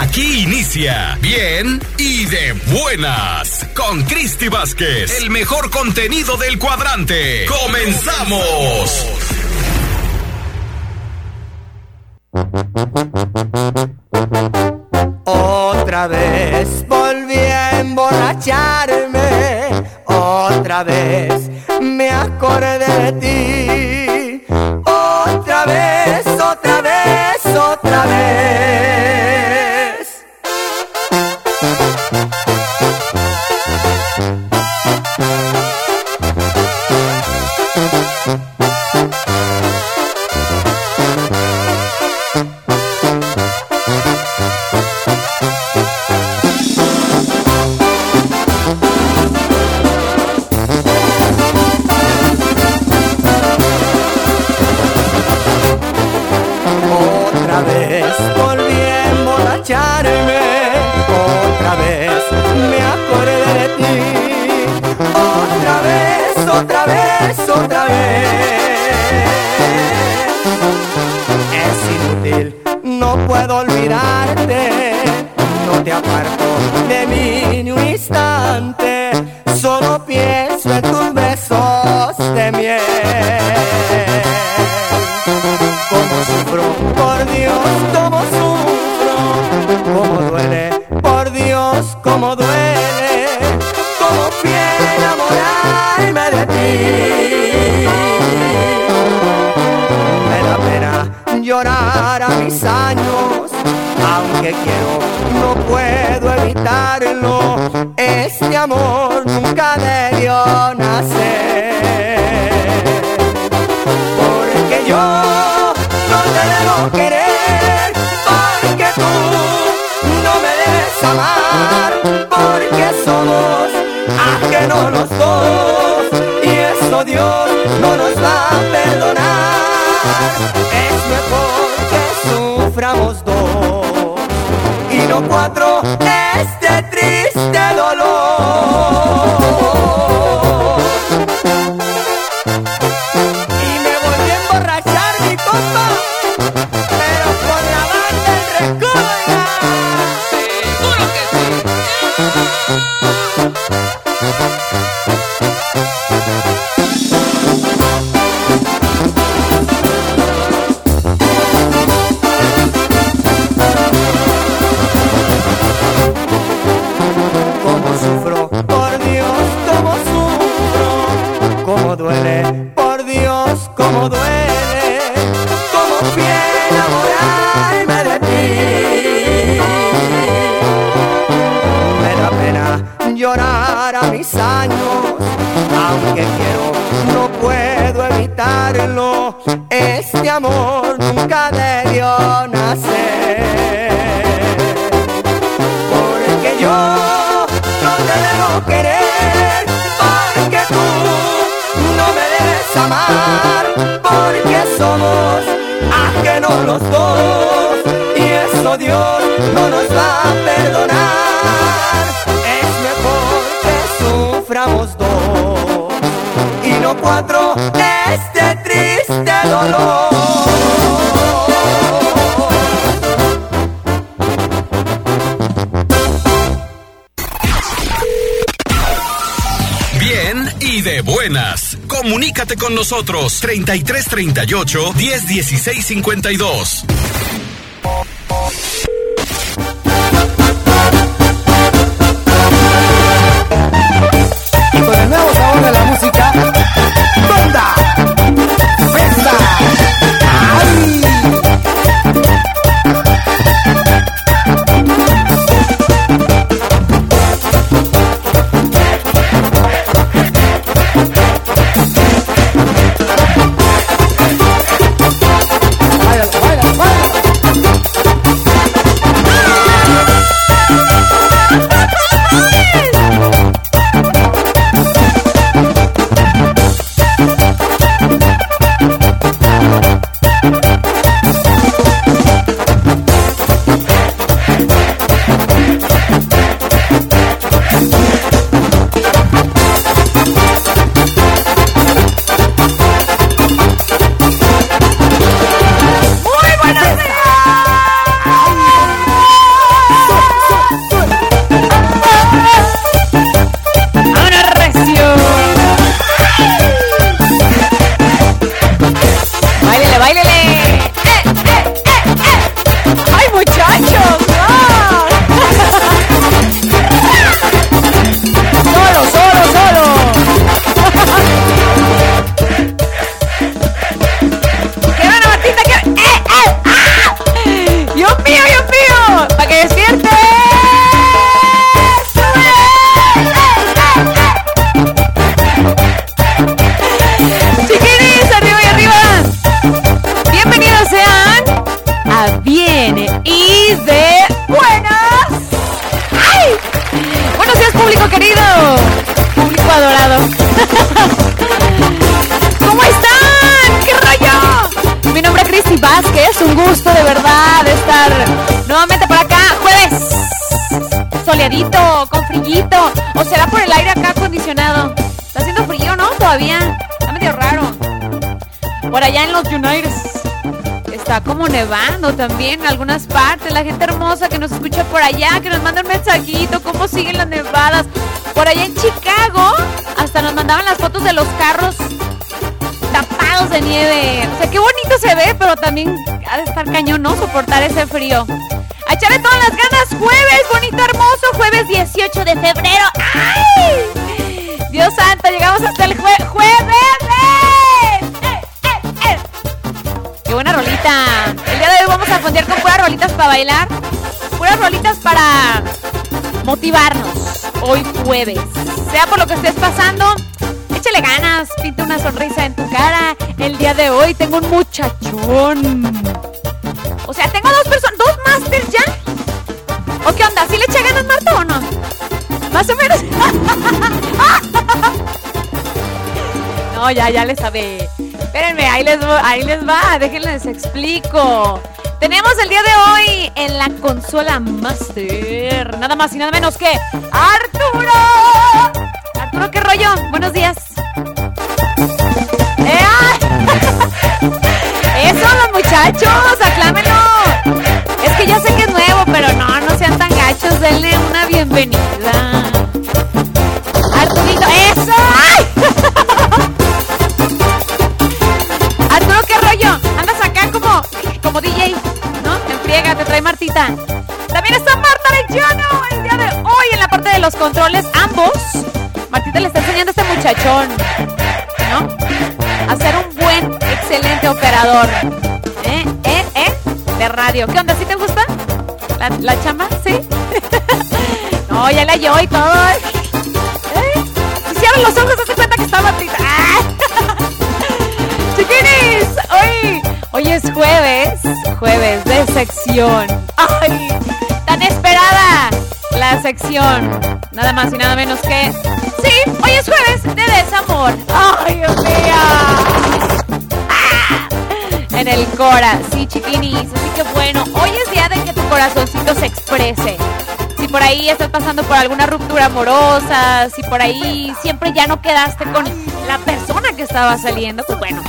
Aquí inicia bien y de buenas con Cristi Vázquez, el mejor contenido del cuadrante. ¡Comenzamos! Otra vez volví a emborracharme, otra vez me acordé de ti cuatro este triste dolor. Bien y de buenas. Comunícate con nosotros 3338 101652. Allá, que nos manda un mensajito, cómo siguen las nevadas. Por allá en Chicago, hasta nos mandaban las fotos de los carros tapados de nieve. O sea, qué bonito se ve, pero también ha de estar cañón, ¿no? Soportar ese frío. A echarle todas las ganas, jueves, bonito, hermoso, jueves 18 de febrero. ¡Ay! Dios santo, llegamos hasta el jue jueves. Qué buena rolita. El día de hoy vamos a fondear con puras rolitas para bailar. Puras rolitas para motivarnos. Hoy jueves. Sea por lo que estés pasando, échale ganas, pinta una sonrisa en tu cara. El día de hoy tengo un muchachón. O sea, tengo dos personas, dos masters ya. ¿O qué onda? ¿Sí le echa ganas Marta o no? Más o menos. no, ya, ya le sabe. Espérenme, ahí les, ahí les va, déjenles explico. El día de hoy en la consola Master, nada más y nada menos que Arturo. Arturo, ¿qué rollo? Buenos días. ¡Eh! Eso, los muchachos, aclámenlo. Es que ya sé que es nuevo, pero no, no sean tan gachos, denle una bienvenida. También está Marta Lechano el día de hoy en la parte de los controles. Ambos. Martita le está enseñando a este muchachón, ¿no? A ser un buen, excelente operador. ¿Eh? ¿Eh? ¿Eh? De radio. ¿Qué onda? ¿Sí te gusta? ¿La, la chamba? ¿Sí? no, ya la yo y todo. ¿Eh? Si cierran los ojos, se cuenta que está Martita. Chiquinis, hoy, hoy es jueves, jueves de sección. Tan esperada la sección. Nada más y nada menos que. Sí, hoy es jueves de desamor. ¡Ay, Dios mío! ¡Ah! En el Cora, sí, chiquinis. Así que bueno, hoy es día de que tu corazoncito se exprese. Si por ahí estás pasando por alguna ruptura amorosa, si por ahí siempre ya no quedaste con la persona que estaba saliendo, pues bueno,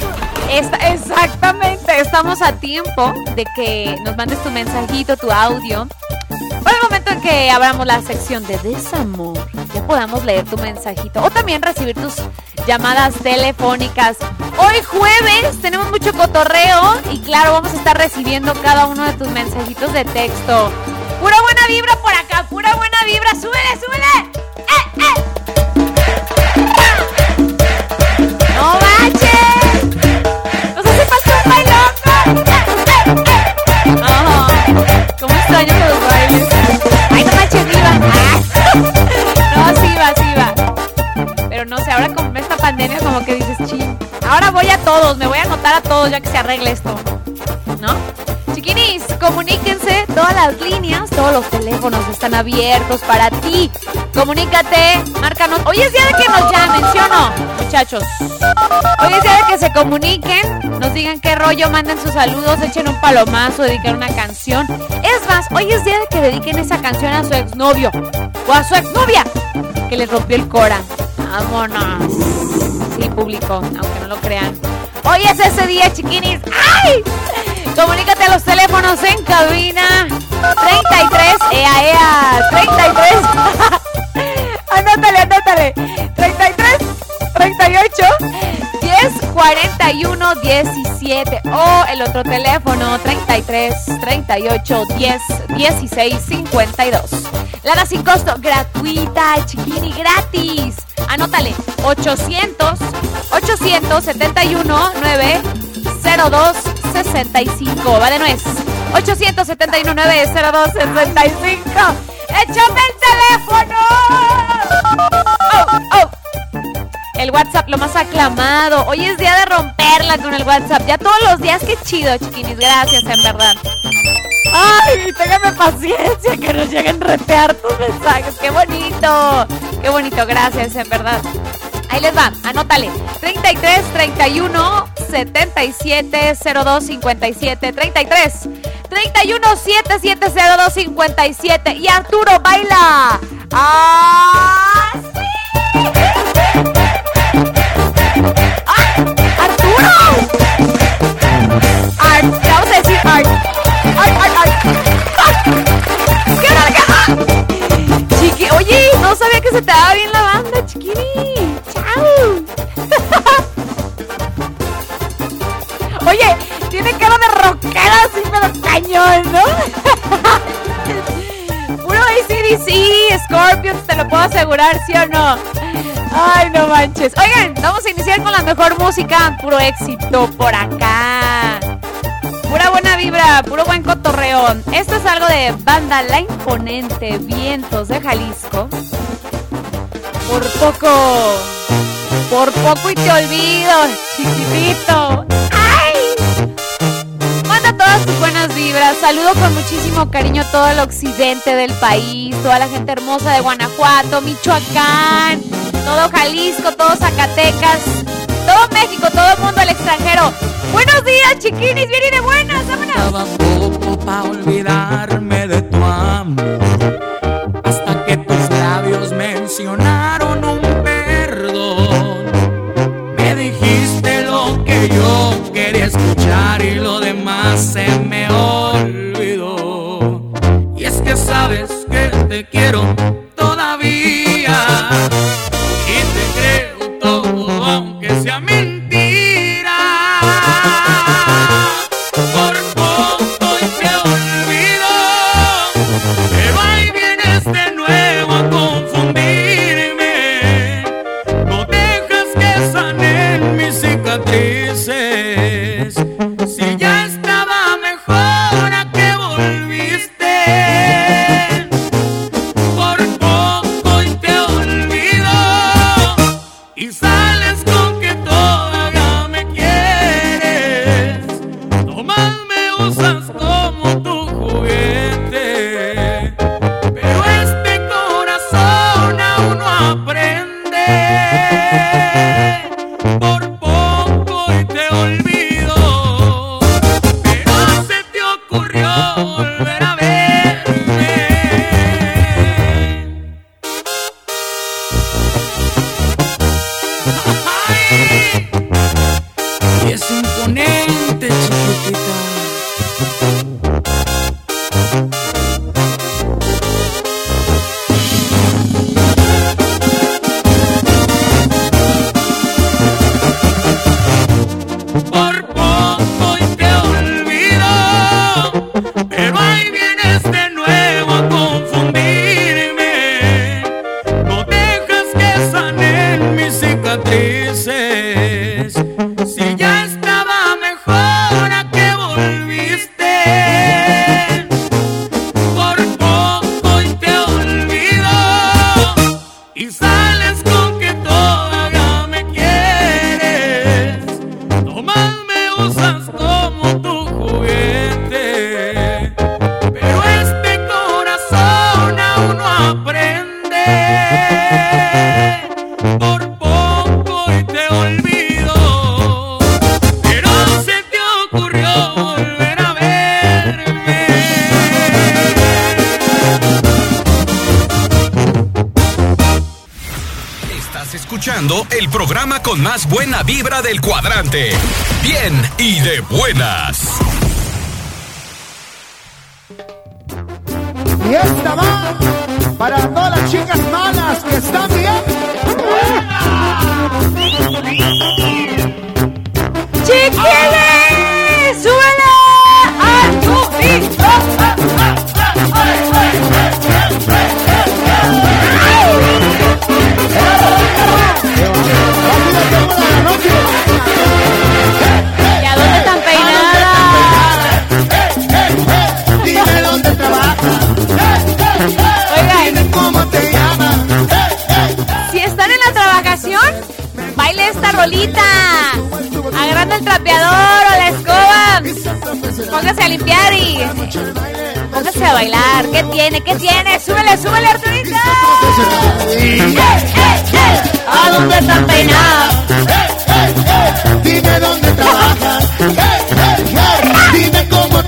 exactamente, estamos a tiempo de que nos mandes tu mensajito, tu audio. Por el momento en que abramos la sección de desamor, ya podamos leer tu mensajito o también recibir tus llamadas telefónicas. Hoy jueves tenemos mucho cotorreo y claro, vamos a estar recibiendo cada uno de tus mensajitos de texto. Pura buena vibra por acá, pura buena vibra. ¡Súbele, súbele! ¡Eh, eh! No sé, ahora con esta pandemia como que dices, ching. Ahora voy a todos, me voy a anotar a todos ya que se arregle esto. ¿No? Chiquinis, comuníquense, todas las líneas, todos los teléfonos están abiertos para ti. Comunícate, márcanos. Hoy es día de que nos llamen, ¿sí o no, muchachos? Hoy es día de que se comuniquen, nos digan qué rollo, manden sus saludos, echen un palomazo, dediquen una canción. Es más, hoy es día de que dediquen esa canción a su exnovio o a su exnovia que les rompió el cora. Vámonos. Sí, público, aunque no lo crean. Hoy es ese día, chiquinis. ¡Ay! Comunícate a los teléfonos en cabina. 33, ea, ea, 33. anótale, anótale. 33, 38, 10, 41, 17. O el otro teléfono, 33, 38, 10, 16, 52. Lada sin costo, gratuita, chiquini, gratis. Anótale, 800, 871, 9, 02, 65. Va de nuez. 871 902 65. ¡Échame el teléfono! Oh, oh. el WhatsApp lo más aclamado. Hoy es día de romperla con el WhatsApp. Ya todos los días, qué chido, chiquinis. Gracias, en verdad. Ay, téngame paciencia que nos lleguen retear tus mensajes. Qué bonito. Qué bonito, gracias, en verdad. Ahí les va, anótale. 33 31 77 02 57 33 31 77 02 57 y Arturo baila. ¡Ah! No sabía que se te daba bien la banda, chiquini. ¡Chao! Oye, tiene cara de rockera así, pero cañón, ¿no? Puro ACDC, Scorpions, te lo puedo asegurar, ¿sí o no? Ay, no manches. Oigan, vamos a iniciar con la mejor música. Puro éxito por acá. Pura buena vibra, puro buen cotorreo. Esto es algo de banda La Imponente Vientos de Jalisco. Por poco, por poco y te olvido, chiquitito. ¡Ay! Manda todas tus buenas vibras. Saludo con muchísimo cariño todo el occidente del país, toda la gente hermosa de Guanajuato, Michoacán, todo Jalisco, todo Zacatecas, todo México, todo el mundo al extranjero. Buenos días, chiquinis, bien y de buenas, vámonos. Poco pa' olvidarme de tu amor Hasta que tus labios mencionaron se me olvidó. Y es que sabes que te quiero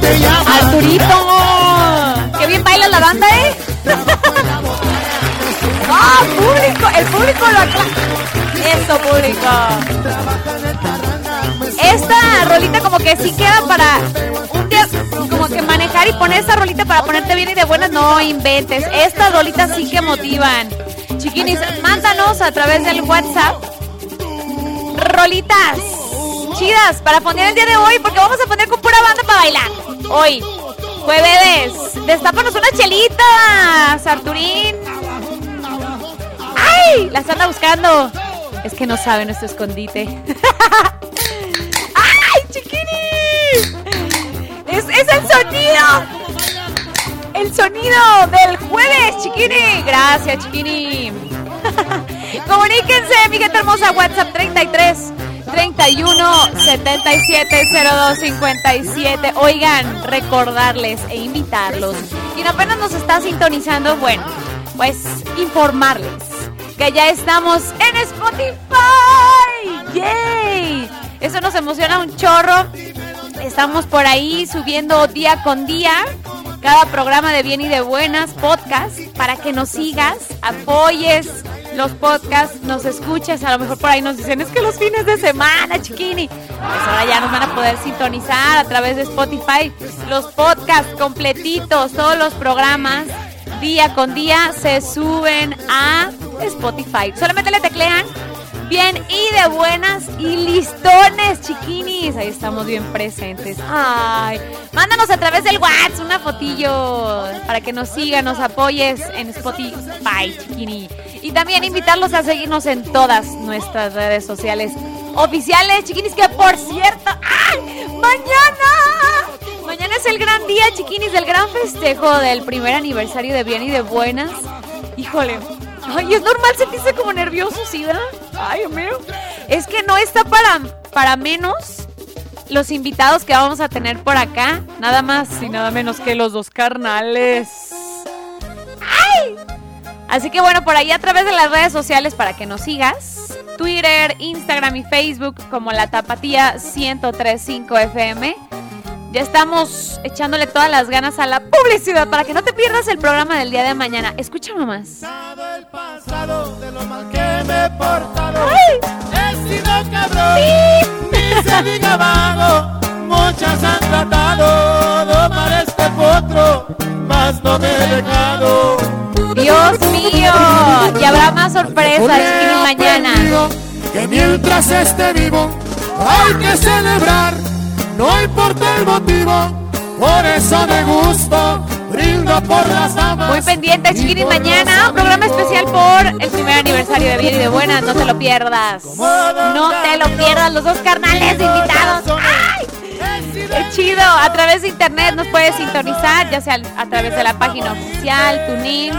Te llamas. Arturito. Qué bien baila la banda, ¿eh? ¡Ah, público! El público lo aclama. Eso, público. Esta rolita como que sí queda para un día como que manejar y poner esa rolita para ponerte bien y de buenas. No inventes. Estas rolitas sí que motivan. Chiquinis, mándanos a través del WhatsApp rolitas chidas para poner el día de hoy porque vamos a poner con pura banda para bailar. Hoy, jueves, destápanos una chelita, Sarturín. ¡Ay! Las anda buscando. Es que no sabe nuestro escondite. ¡Ay, chiquini! Es, es el sonido. El sonido del jueves, chiquini. Gracias, chiquini. Comuníquense, mi gente hermosa, WhatsApp 33 31 77 02 57. Oigan, recordarles e invitarlos. Quien apenas nos está sintonizando, bueno, pues informarles que ya estamos en Spotify. ¡Yay! Eso nos emociona un chorro. Estamos por ahí subiendo día con día cada programa de bien y de buenas podcast para que nos sigas, apoyes los podcasts, nos escuches, a lo mejor por ahí nos dicen, es que los fines de semana, chiquini. Pues ahora ya nos van a poder sintonizar a través de Spotify los podcasts completitos, todos los programas, día con día, se suben a Spotify. Solamente le teclean bien y de buenas y listones, chiquinis. Ahí estamos bien presentes. Ay, mándanos a través del WhatsApp una fotillo para que nos sigan, nos apoyes en Spotify, chiquini. Y también invitarlos a seguirnos en todas nuestras redes sociales oficiales, chiquinis, que por cierto, ¡ay! ¡Mañana! Mañana es el gran día, chiquinis, del gran festejo del primer aniversario de Bien y de Buenas. Híjole, Ay, es normal sentirse como nervioso, ¿sí, verdad? Ay, mío. Es que no está para, para menos los invitados que vamos a tener por acá. Nada más y nada menos que los dos carnales. ¡Ay! Así que bueno, por ahí a través de las redes sociales para que nos sigas. Twitter, Instagram y Facebook como la Tapatía 1035 FM. Ya estamos echándole todas las ganas a la publicidad para que no te pierdas el programa del día de mañana. Escucha nomás. el pasado de lo mal que me he portado. ¡Ay! He sido cabrón, ni se diga vago. Muchas han tratado este potro, mas no me he dejado. Dios mío, y habrá más sorpresas mañana. Que mientras esté vivo, hay que celebrar. No importa el motivo, por eso me gusto. Brindo por las damas. Muy pendiente, por mañana. Un programa especial por el primer aniversario de Bien y de Buenas. No te lo pierdas. No te lo pierdas, los dos carnales invitados. ¡Ay! ¡Qué chido! A través de internet nos puedes sintonizar, ya sea a través de la página oficial, TuneIn.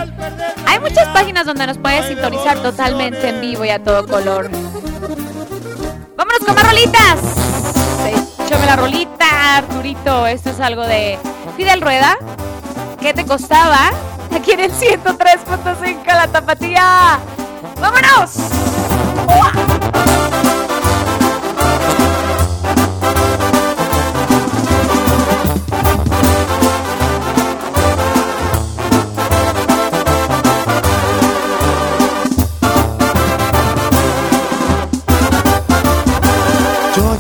Hay muchas páginas donde nos puedes sintonizar totalmente en vivo y a todo color. ¡Vámonos con más rolitas! Échame la rolita, Arturito. Esto es algo de Fidel Rueda. ¿Qué te costaba? Aquí en el 103.5 La Tapatía. ¡Vámonos!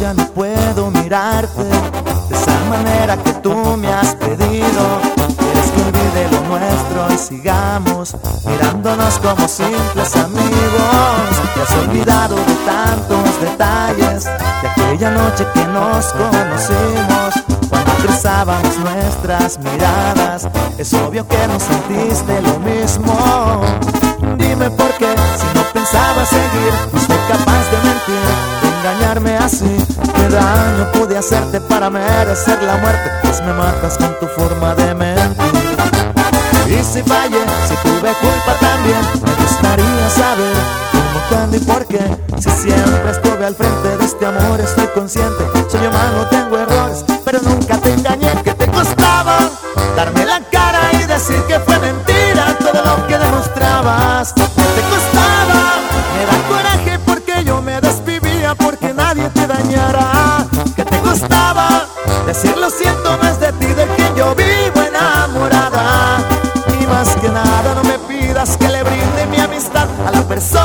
Ya no puedo mirarte de esa manera que tú me has pedido. Quieres que olvide lo nuestro y sigamos mirándonos como simples amigos. Te has olvidado de tantos detalles de aquella noche que nos conocimos. Cuando cruzábamos nuestras miradas, es obvio que no sentiste lo mismo. Dime por qué, si no pensaba seguir, fuiste capaz de mentir, de engañarme así. ¿Qué daño pude hacerte para merecer la muerte? Pues me matas con tu forma de mentir. Y si fallé, si tuve culpa también, me gustaría saber cómo, cuándo y por qué. Si siempre estuve al frente de este amor, estoy consciente. Soy humano, tengo errores, pero nunca te engañé. Que te costaba darme la cara y decir que fue mentira todo lo que demostrabas. Me coraje porque yo me desvivía porque nadie te dañara. Que te gustaba decir lo siento más de ti de quien yo vivo enamorada. Y más que nada no me pidas que le brinde mi amistad a la persona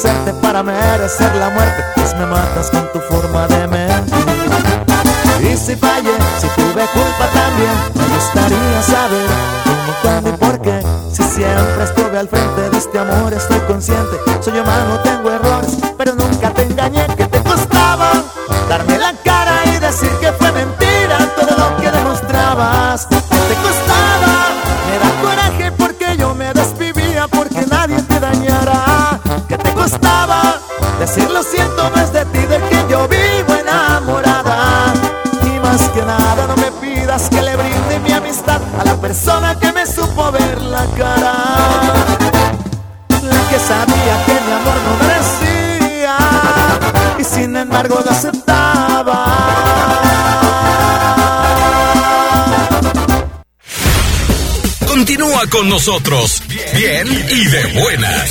conocerte para merecer la muerte, pues me matas con tu forma de mentir. Y si fallé, si tuve culpa también, me gustaría saber cómo, cuándo y por qué. Si siempre estuve al frente de este amor, estoy consciente. Soy humano, tengo errores, pero nunca te engañé. persona que me supo ver la cara, la que sabía que mi amor no merecía y sin embargo lo aceptaba. Continúa con nosotros, bien y de buenas.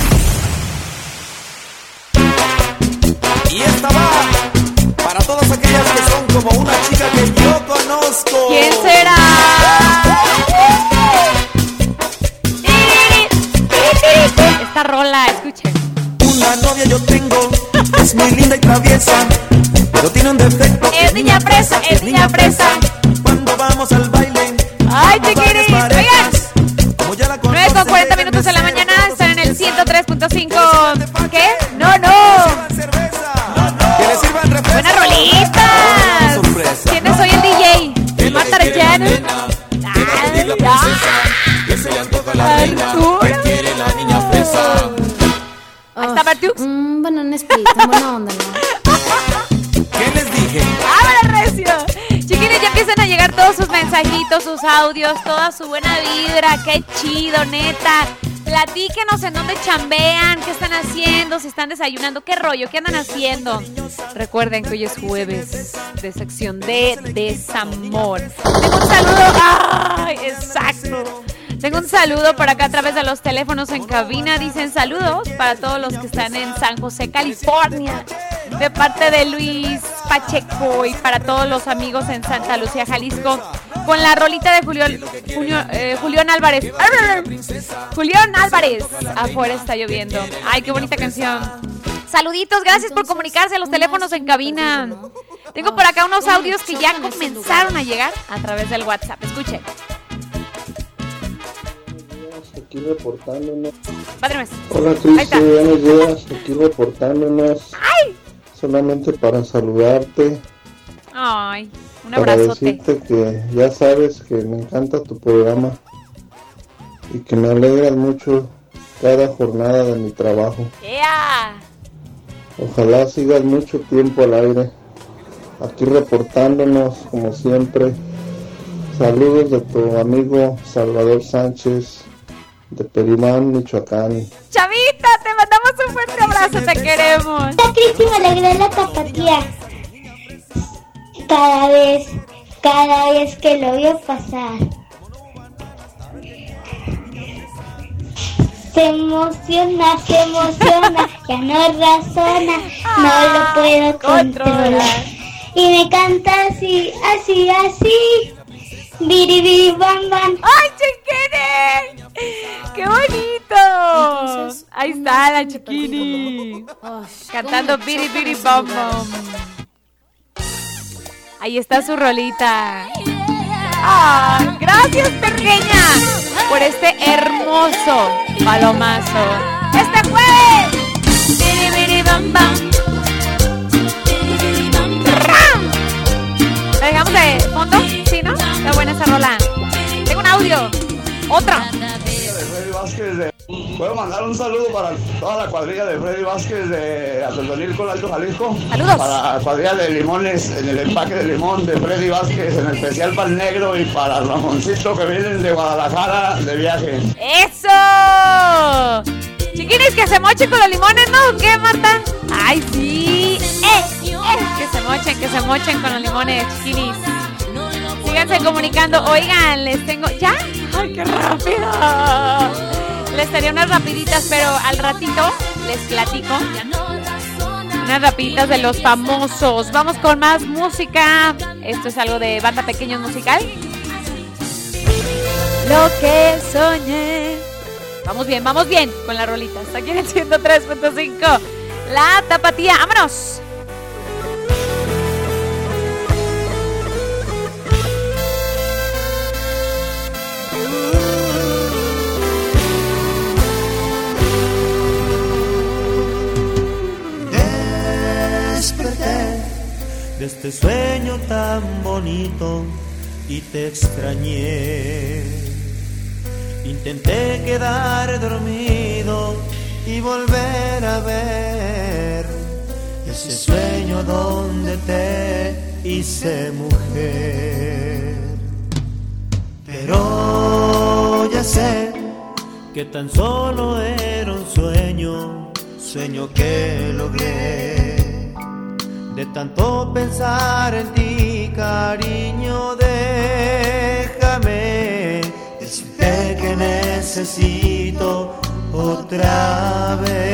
Audios, toda su buena vibra. ¡Qué chido, neta! Platíquenos en dónde chambean, qué están haciendo, si están desayunando, qué rollo, qué andan haciendo. Recuerden que hoy es jueves de sección de desamor. Tengo un saludo. ¡Ay! Exacto. Tengo un saludo por acá a través de los teléfonos en cabina. Dicen saludos para todos los que están en San José, California. De parte de Luis Pacheco y para todos los amigos en Santa Lucía, Jalisco. Con la rolita de Julián, Julio- eh, Julián Álvarez. Julián Álvarez. Afuera está lloviendo. Ay, qué bonita canción. Saluditos, gracias por comunicarse a los teléfonos en cabina. Tengo por acá unos audios que ya comenzaron a llegar a través del WhatsApp. Escuchen. Aquí reportándonos. Padre. Hola. Cristi, buenos días. Aquí reportándonos. Solamente para saludarte, Ay, un para abrazote. decirte que ya sabes que me encanta tu programa y que me alegras mucho cada jornada de mi trabajo. ¡Ea! Ojalá sigas mucho tiempo al aire. Aquí reportándonos como siempre. Saludos de tu amigo Salvador Sánchez de Perimán, Michoacán. Chavita, te mandamos un fuerte abrazo, te queremos. La Cristi me alegré la tapatía. Cada vez, cada vez que lo veo pasar. Se emociona, se emociona, ya no razona, no lo puedo controlar. Y me canta así, así, así. Biri, biri, bam, bam. ¡Ay, chiquini! ¡Qué bonito! Ahí está la chiquini. Cantando Biri Biri Bom Bom. Ahí está su rolita. ¡Ay, gracias, pequeña! Por este hermoso palomazo. ¡Este jueves! ¿La dejamos de fondo? ¿Sí, no? Está buena esa rola. Tengo un audio. Otra. Vázquez de... Puedo mandar un saludo para toda la cuadrilla de Freddy Vázquez de Atendonil con Alto Jalisco. Saludos. Para la cuadrilla de limones en el empaque de limón de Freddy Vázquez, en especial para el negro y para Ramoncito que vienen de Guadalajara de viaje. ¡Eso! Chiquinis, que se mochen con los limones, ¿no? ¿Qué, Marta? ¡Ay, sí! ¡Eh! ¡Eh! Que se mochen, que se mochen con los limones, chiquinis. Síganse comunicando. Oigan, les tengo... ¿Ya? ¡Ay, qué rápido! Les daría unas rapiditas, pero al ratito les platico. Unas rapiditas de los famosos. Vamos con más música. Esto es algo de banda pequeños musical. Lo que soñé. Vamos bien, vamos bien con las rolitas. Aquí en el 103.5. La tapatía. ¡Vámonos! De este sueño tan bonito y te extrañé. Intenté quedar dormido y volver a ver ese sueño donde te hice mujer. Pero ya sé que tan solo era un sueño, sueño que logré. De tanto pensar en ti, cariño, déjame. Decirte que necesito otra vez.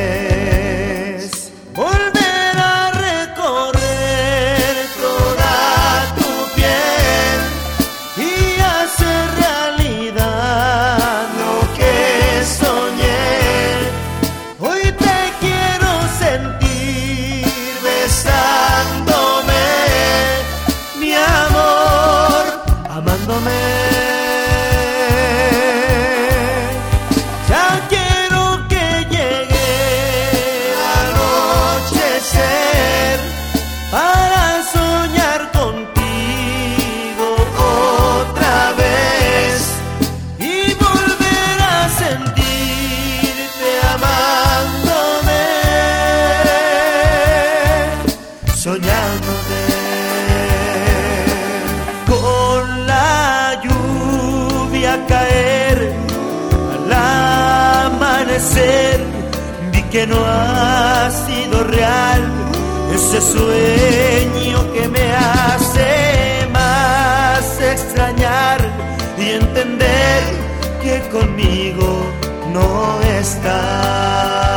Este sueño que me hace más extrañar y entender que conmigo no está.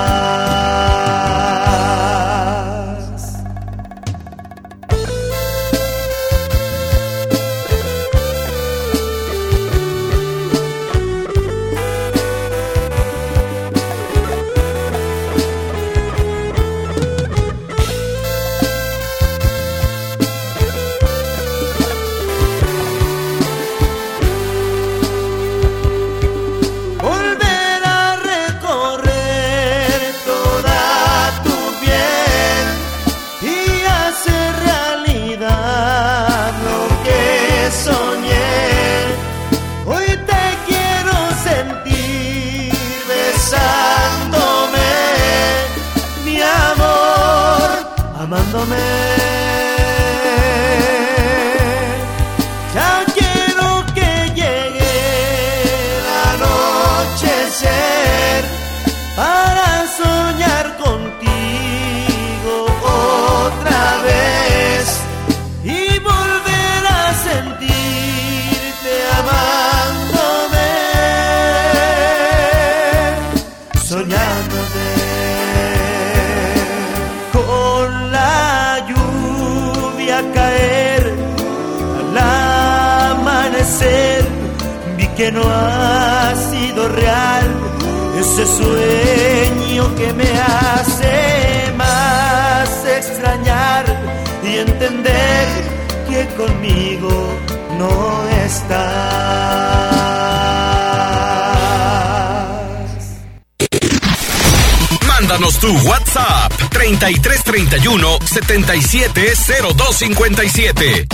57.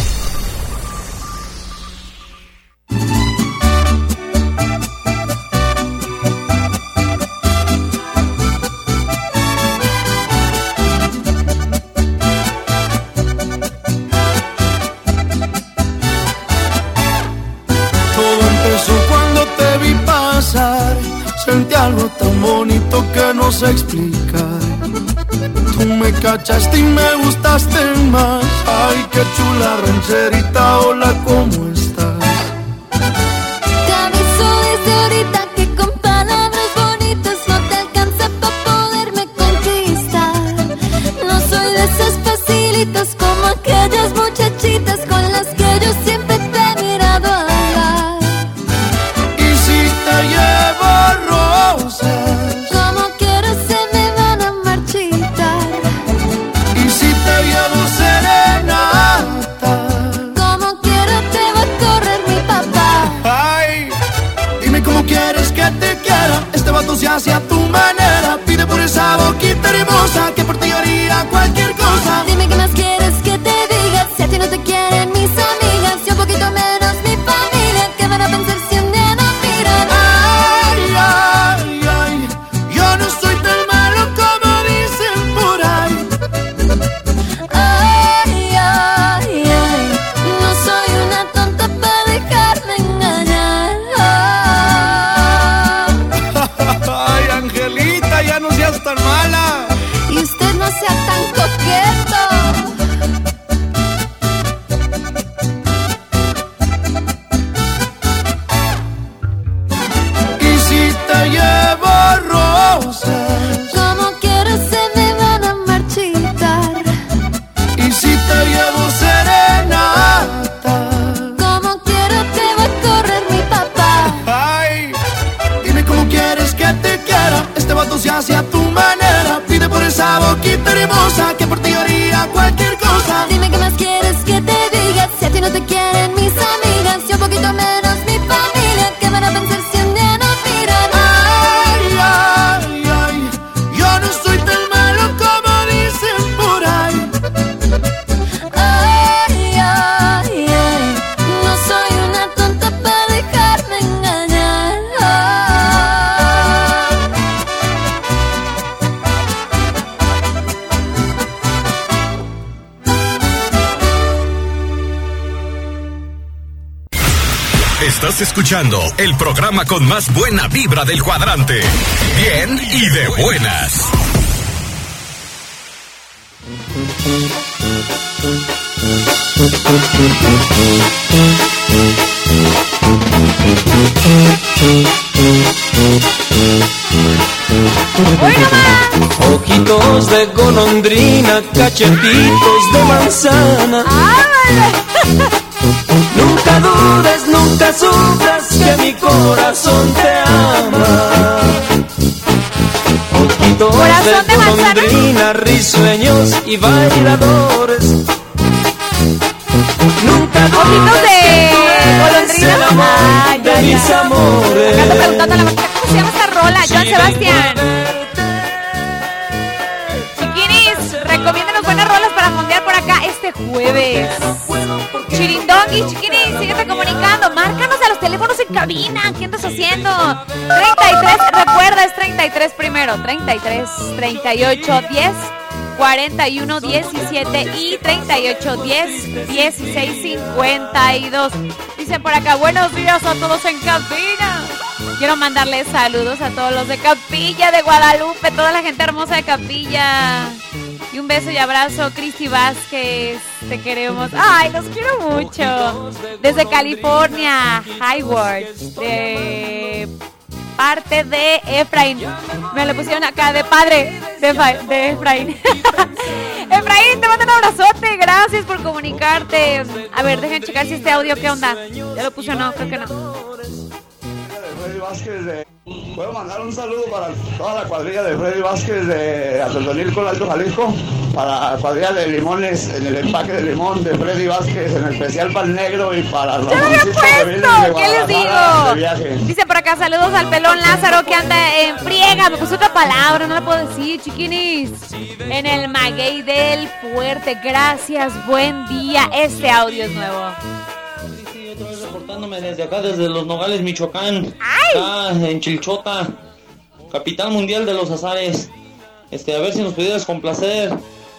Estás escuchando el programa con más buena vibra del cuadrante. Bien y de buenas. Ojitos de golondrina, cachetitos de manzana. Nunca dudes, nunca sufras que mi corazón te ama. Ojitos de golondrina, risueños y bailadores. Nunca dudes de golondrina. El amor Ay, de ay, mis ay. amores. Acá ando preguntando a la ¿cómo se llama esta rola? Joan Sebastián. Este jueves. Chirindongui, chiquinis, síguete comunicando. Márcanos a los teléfonos en cabina. ¿Qué andas haciendo? 33, recuerda, es 33 primero. 33, 38, 10. 41 17 y 38 10 16 52. Dicen por acá, buenos días a todos en cabina. Quiero mandarles saludos a todos los de Capilla de Guadalupe, toda la gente hermosa de Capilla. Un beso y abrazo, Cristi Vázquez. Te queremos. Ay, los quiero mucho. Desde California, Hayward. De parte de Efraín. Me lo pusieron acá de padre de, de Efraín. Efraín, te mando un abrazote. Gracias por comunicarte. A ver, dejen checar si este audio, ¿qué onda? ¿Ya lo puse no? Creo que no. Vázquez de... Puedo mandar un saludo para toda la cuadrilla de Freddy Vázquez de Atotonilco, Alto Jalisco, para la cuadrilla de limones en el empaque de limón de Freddy Vázquez, en especial para el negro y para los. ¿Qué les digo? Dice por acá, saludos al pelón Lázaro que anda en friega. Me puso otra palabra, no la puedo decir, chiquinis. En el maguey del fuerte. Gracias, buen día. Este audio es nuevo. Reportándome desde acá, desde los Nogales, Michoacán. Acá en Chilchota, capital mundial de los azares. Este, a ver si nos pudieras complacer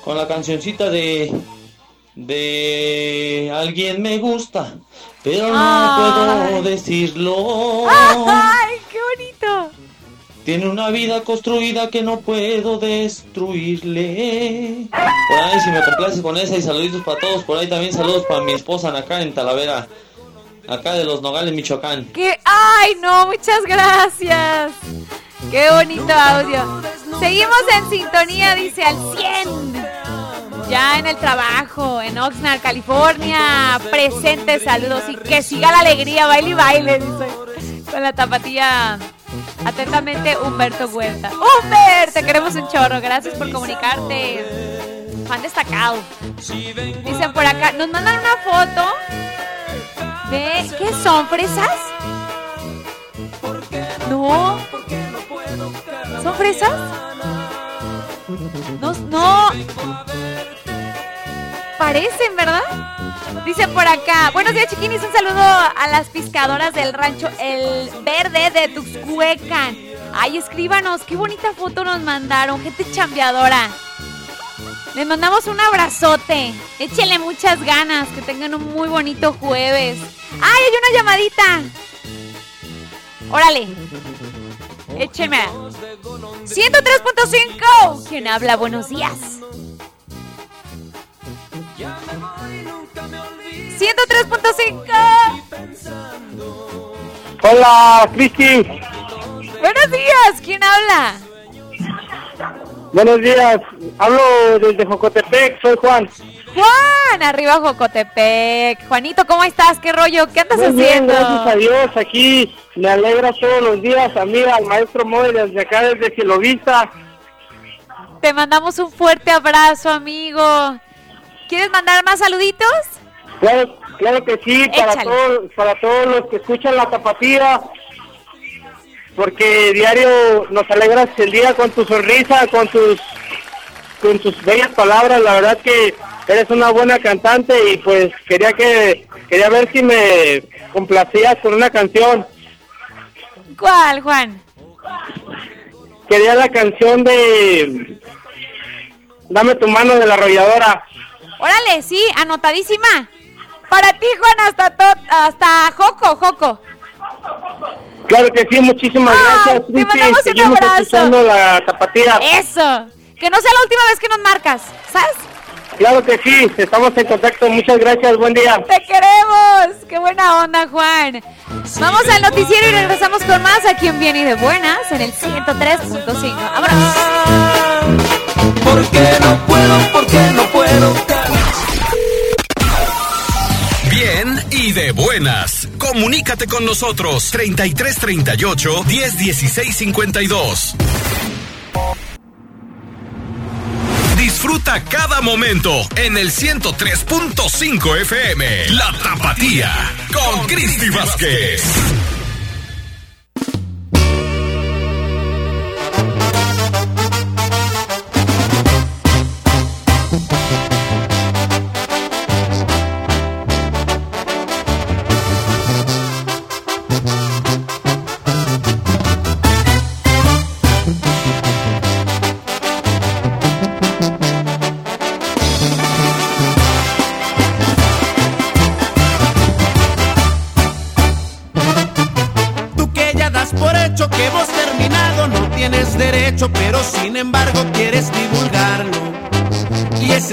con la cancioncita de. de. Alguien me gusta, pero no Ay. puedo decirlo. ¡Ay, qué bonito! Tiene una vida construida que no puedo destruirle. Por ahí, si me complaces con esa y saluditos para todos. Por ahí también saludos para mi esposa acá en Talavera, acá de los Nogales, Michoacán. ¡Qué... ¡Ay, no! Muchas gracias. ¡Qué bonito audio! Seguimos en sintonía, dice al 100. Ya en el trabajo, en Oxnard, California. Presente, saludos y que siga la alegría, baile y baile, dice. Con la tapatía. Atentamente, Humberto Huerta. ¡Humber! Te queremos un chorro. Gracias por comunicarte. Fan destacado. Dicen por acá, nos mandan una foto de. ¿Qué son? ¿Fresas? No. ¿Son fresas? No, no. Parecen, ¿verdad? Dicen por acá. Buenos días, chiquinis. Un saludo a las pescadoras del rancho El Verde de Tuxhuecan. Ay, escríbanos. Qué bonita foto nos mandaron. Gente chambeadora. Les mandamos un abrazote. Échenle muchas ganas. Que tengan un muy bonito jueves. ¡Ay, hay una llamadita! Órale. Échenme. 103.5. ¿Quién habla? Buenos días. 103.5. Hola, Cristi. Buenos días. ¿Quién habla? Buenos días. Hablo desde Jocotepec. Soy Juan. Juan, arriba Jocotepec. Juanito, ¿cómo estás? ¿Qué rollo? ¿Qué andas Muy bien, haciendo? gracias a Dios. Aquí me alegra todos los días. Amiga, al maestro Moy desde acá, desde Gelovista. Te mandamos un fuerte abrazo, amigo. ¿Quieres mandar más saluditos? Claro, claro que sí, para todos, para todos los que escuchan la tapatía, porque diario nos alegras el día con tu sonrisa, con tus, con tus bellas palabras. La verdad que eres una buena cantante y pues quería que, quería ver si me complacías con una canción. ¿Cuál, Juan? Quería la canción de Dame tu mano de la arrolladora. Órale, sí, anotadísima. Para ti, Juan, hasta, to- hasta Joco, Joco. Claro que sí, muchísimas gracias. te mandamos un Seguimos abrazo. escuchando la tapatía. Eso. Que no sea la última vez que nos marcas, ¿sabes? Claro que sí, estamos en contacto. Muchas gracias, buen día. Te queremos. Qué buena onda, Juan. Vamos al noticiero y regresamos con más aquí en Bien y de Buenas en el 103.5. Abrazo. Porque no puedo, porque no puedo. Y de buenas. Comunícate con nosotros 33 38 10 16 52. Disfruta cada momento en el 103.5 FM. La Tapatía con Cristi Vázquez.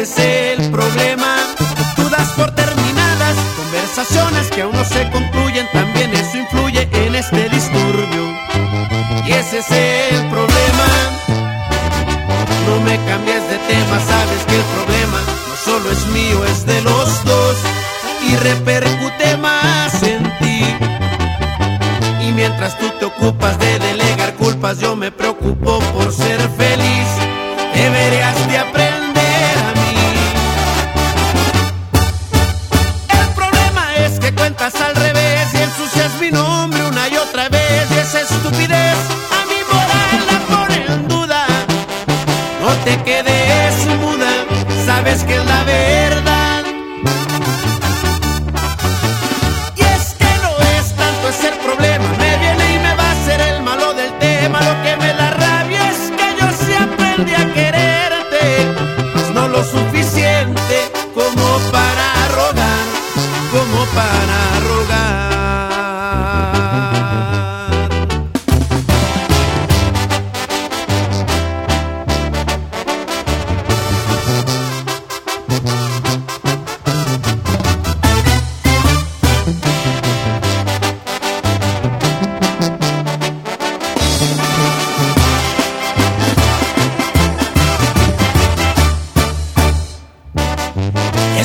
Es el problema. Tú das por terminadas conversaciones que aún no se concluyen, también eso influye en este disturbio. Y ese es el problema. No me cambies de tema, sabes que el problema no solo es mío, es de los dos y repercute más en ti. Y mientras tú te ocupas de delegar culpas, yo me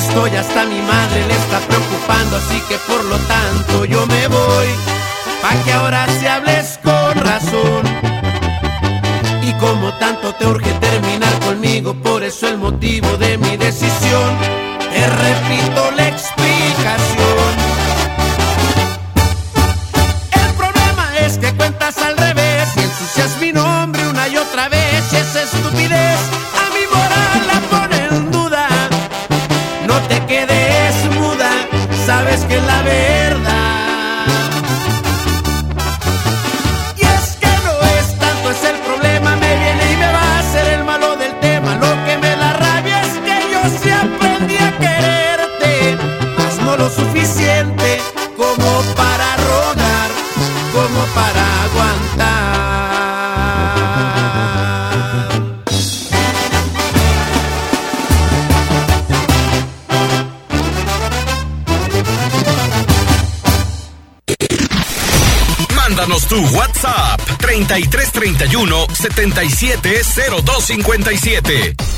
Estoy hasta mi madre le está preocupando, así que por lo tanto yo me voy. Pa' que ahora se hables con razón. Y como tanto te urge terminar conmigo, por eso el motivo de mi decisión. Te repito la explicación. El problema es que cuentas al revés y ensucias mi nombre una y otra vez. Y esa estupidez 3331 770257.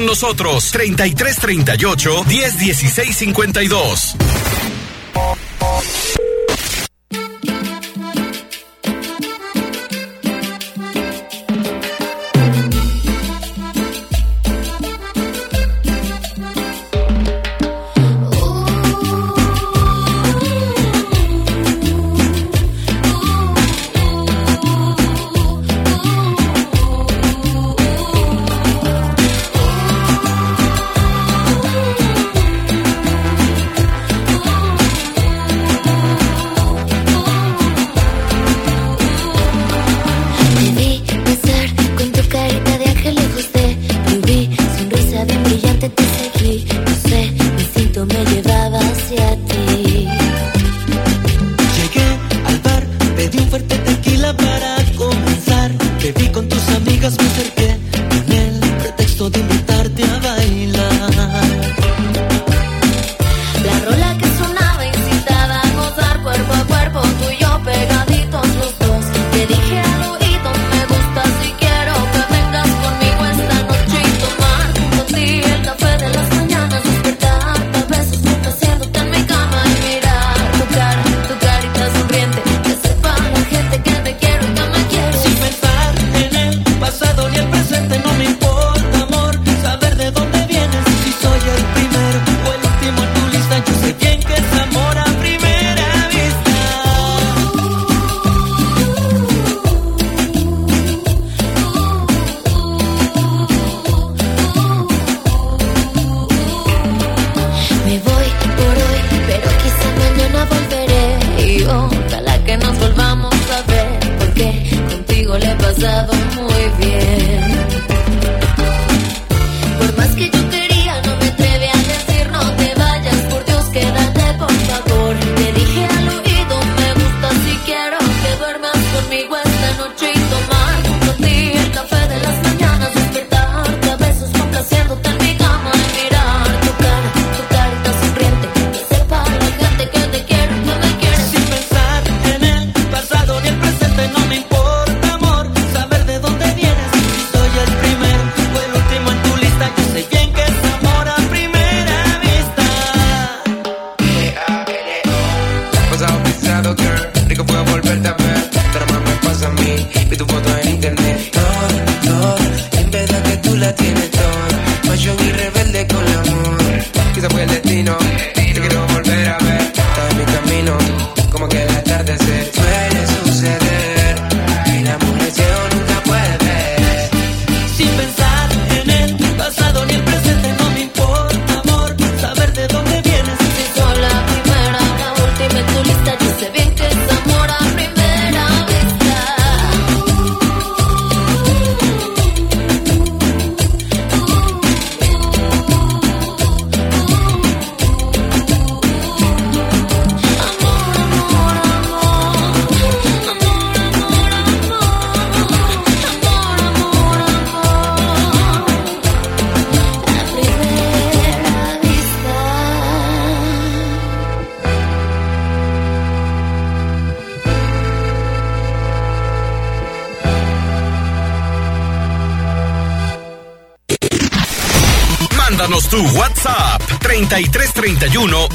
Con nosotros. 33 38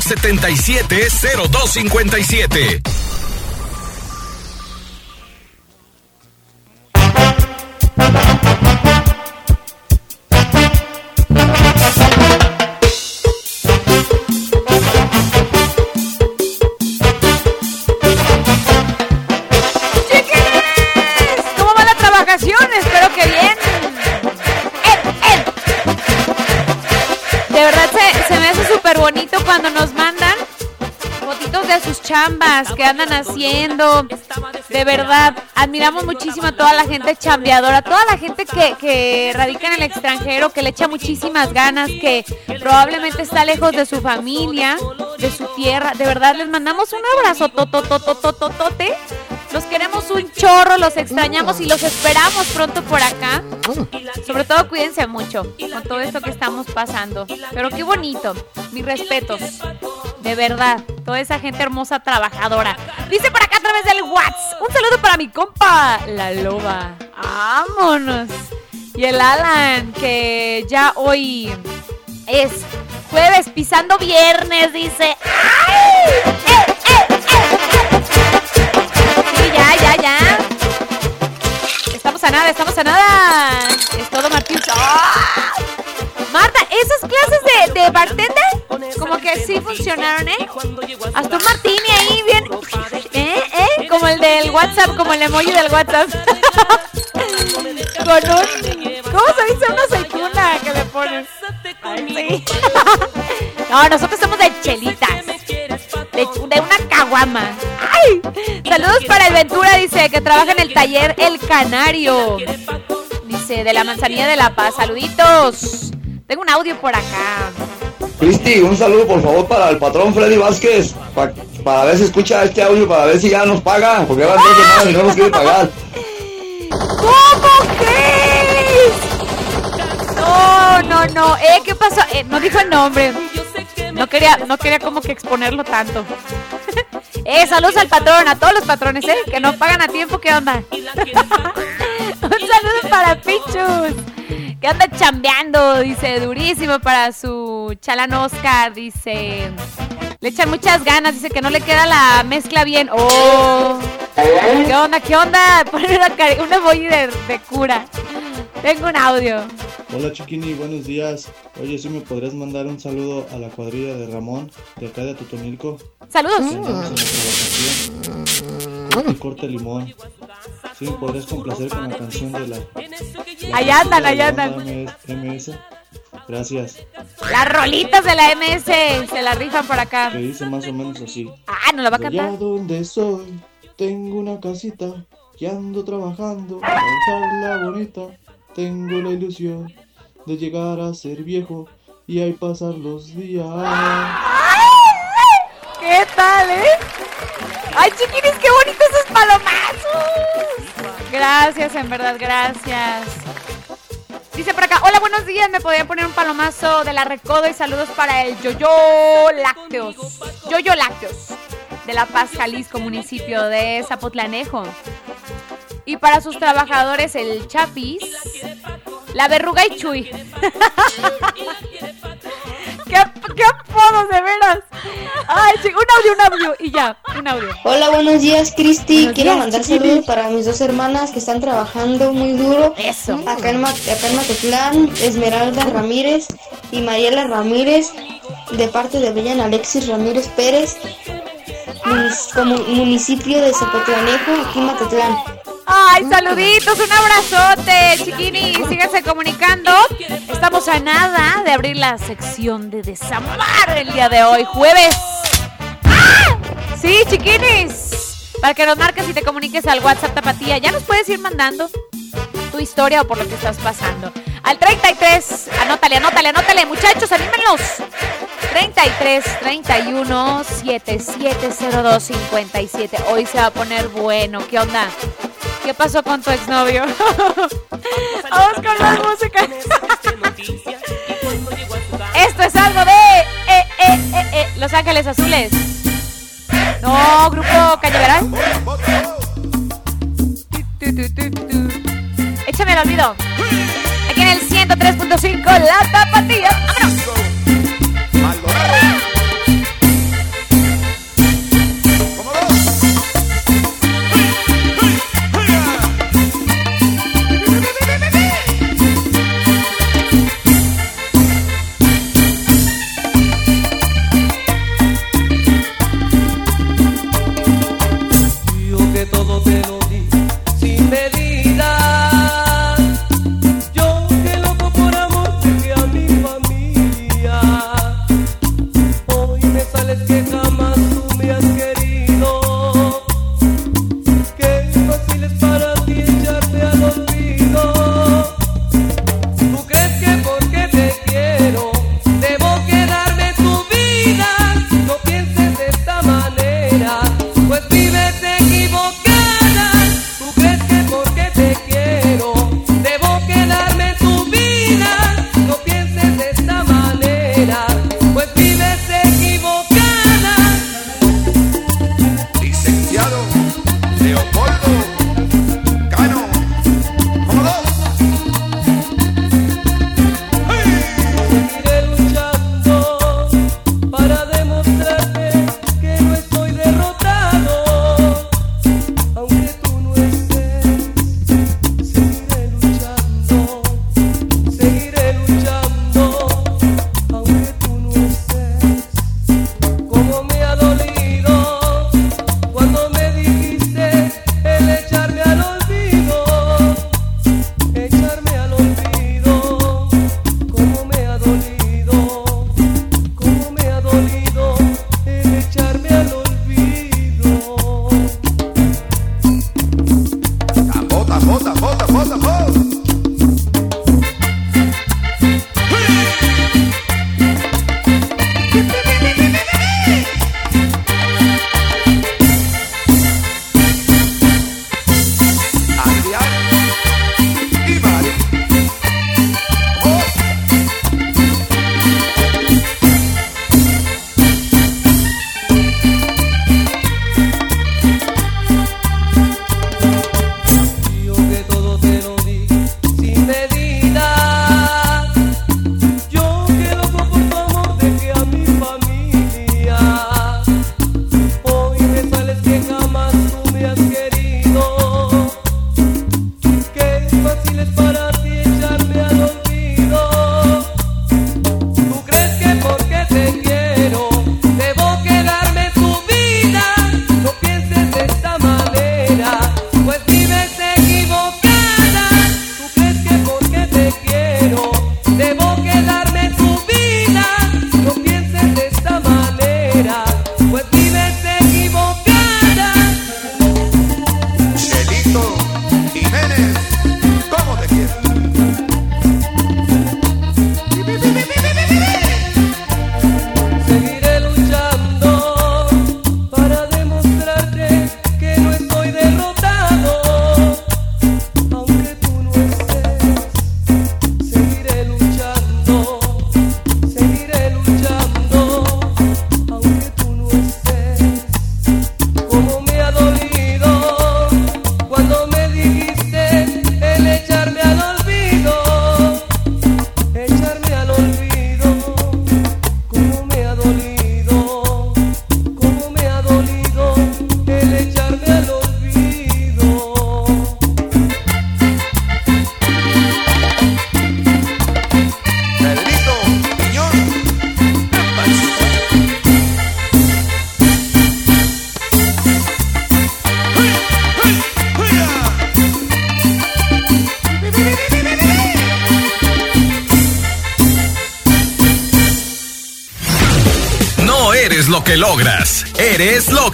770257. Súper bonito cuando nos mandan fotitos de sus chambas que andan haciendo. De verdad, admiramos muchísimo a toda la gente chambeadora, toda la gente que, que radica en el extranjero, que le echa muchísimas ganas, que probablemente está lejos de su familia, de su tierra. De verdad, les mandamos un abrazo totototototote. Los queremos un chorro, los extrañamos y los esperamos pronto por acá. Sobre todo cuídense mucho con todo esto que estamos pasando. Pero qué bonito, mis respetos. De verdad, toda esa gente hermosa trabajadora. Dice por acá a través del WhatsApp. Un saludo para mi compa, la loba. Vámonos. Y el Alan, que ya hoy es jueves pisando viernes, dice. ¡Ay! ¡Eh, ya, ya. Estamos a nada, estamos a nada. Es todo Martín. ¡Ah! Marta, esas clases de, de bartender, como que sí funcionaron, ¿eh? Hasta un martini ahí, bien. ¿Eh? ¿Eh? Como el del WhatsApp, como el emoji del WhatsApp. Con un. ¿Cómo se dice? Una aceituna que le ponen. Ay, sí. No, nosotros somos de chelitas. De, de caguama. ¡Ay! Saludos para el Ventura, dice que trabaja en el taller El Canario. Dice, de la manzanilla de La Paz. Saluditos. Tengo un audio por acá. Cristi, un saludo por favor para el patrón Freddy Vázquez, pa- para ver si escucha este audio, para ver si ya nos paga, porque van dos semanas y no nos quiere pagar. ¿Cómo crees? No, no, no. Eh, ¿qué pasó? Eh, no dijo el nombre. No quería, no quería como que exponerlo tanto. Eh, saludos al patrón, a todos los patrones, eh, que no pagan a tiempo, ¿qué onda? Un saludo para Pichus, que anda chambeando, dice, durísimo para su chalán Oscar, dice. Le echan muchas ganas, dice que no le queda la mezcla bien. ¡Oh! ¿Qué onda? ¿Qué onda? Poner una, una de, de cura. Tengo un audio. Hola Chiquini, buenos días. Oye, ¿sí me podrías mandar un saludo a la cuadrilla de Ramón, de acá de Totonilco? Saludos. Vacación. El corte limón. ¿Sí me podrías complacer con la canción de la... Allá andan, allá andan. MS? Gracias. Las rolitas de la MS se la rifan por acá. Que dice más o menos así. Ah, ¿nos la va a Allá cantar? donde soy, tengo una casita y ando trabajando para bonita. Tengo la ilusión de llegar a ser viejo y ahí pasar los días. ¿Qué tal, eh? ¡Ay, chiquinis, qué bonitos esos palomazos! Gracias, en verdad, gracias. Dice por acá, hola, buenos días, ¿me podrían poner un palomazo de la Recodo y saludos para el Yoyo Lácteos? Yoyo Lácteos, de La Paz, Jalisco, municipio de Zapotlanejo. Y para sus trabajadores, el Chapis, la Verruga y Chuy. ¿Qué, qué apodos, de veras? Ay, sí, un audio, un audio. Y ya, un audio. Hola, buenos días, Cristi. Quiero días, mandar saludos para mis dos hermanas que están trabajando muy duro. Eso. Acá en, acá en Mazatlán, Esmeralda Ramírez y Mariela Ramírez, de parte de Brian Alexis Ramírez Pérez, como municipio de Zapotlanejo, aquí en. Ay, saluditos, un abrazote, chiquini. Síganse comunicando. Estamos a nada de abrir la sección de desamar el día de hoy, jueves. ¡Ah! Sí, chiquinis. Para que nos marques y te comuniques al WhatsApp Tapatía. Ya nos puedes ir mandando tu historia o por lo que estás pasando. Al 33, anótale, anótale, anótale, muchachos, anímenlos. 33 31 7702 57. Hoy se va a poner bueno. ¿Qué onda? ¿Qué pasó con tu exnovio? Vamos con más música. Esto es algo de eh, eh, eh, eh, Los Ángeles Azules. No, grupo Cañaveral. Échame el olvido. Aquí en el 103.5, la tapatía. ¡Vámonos!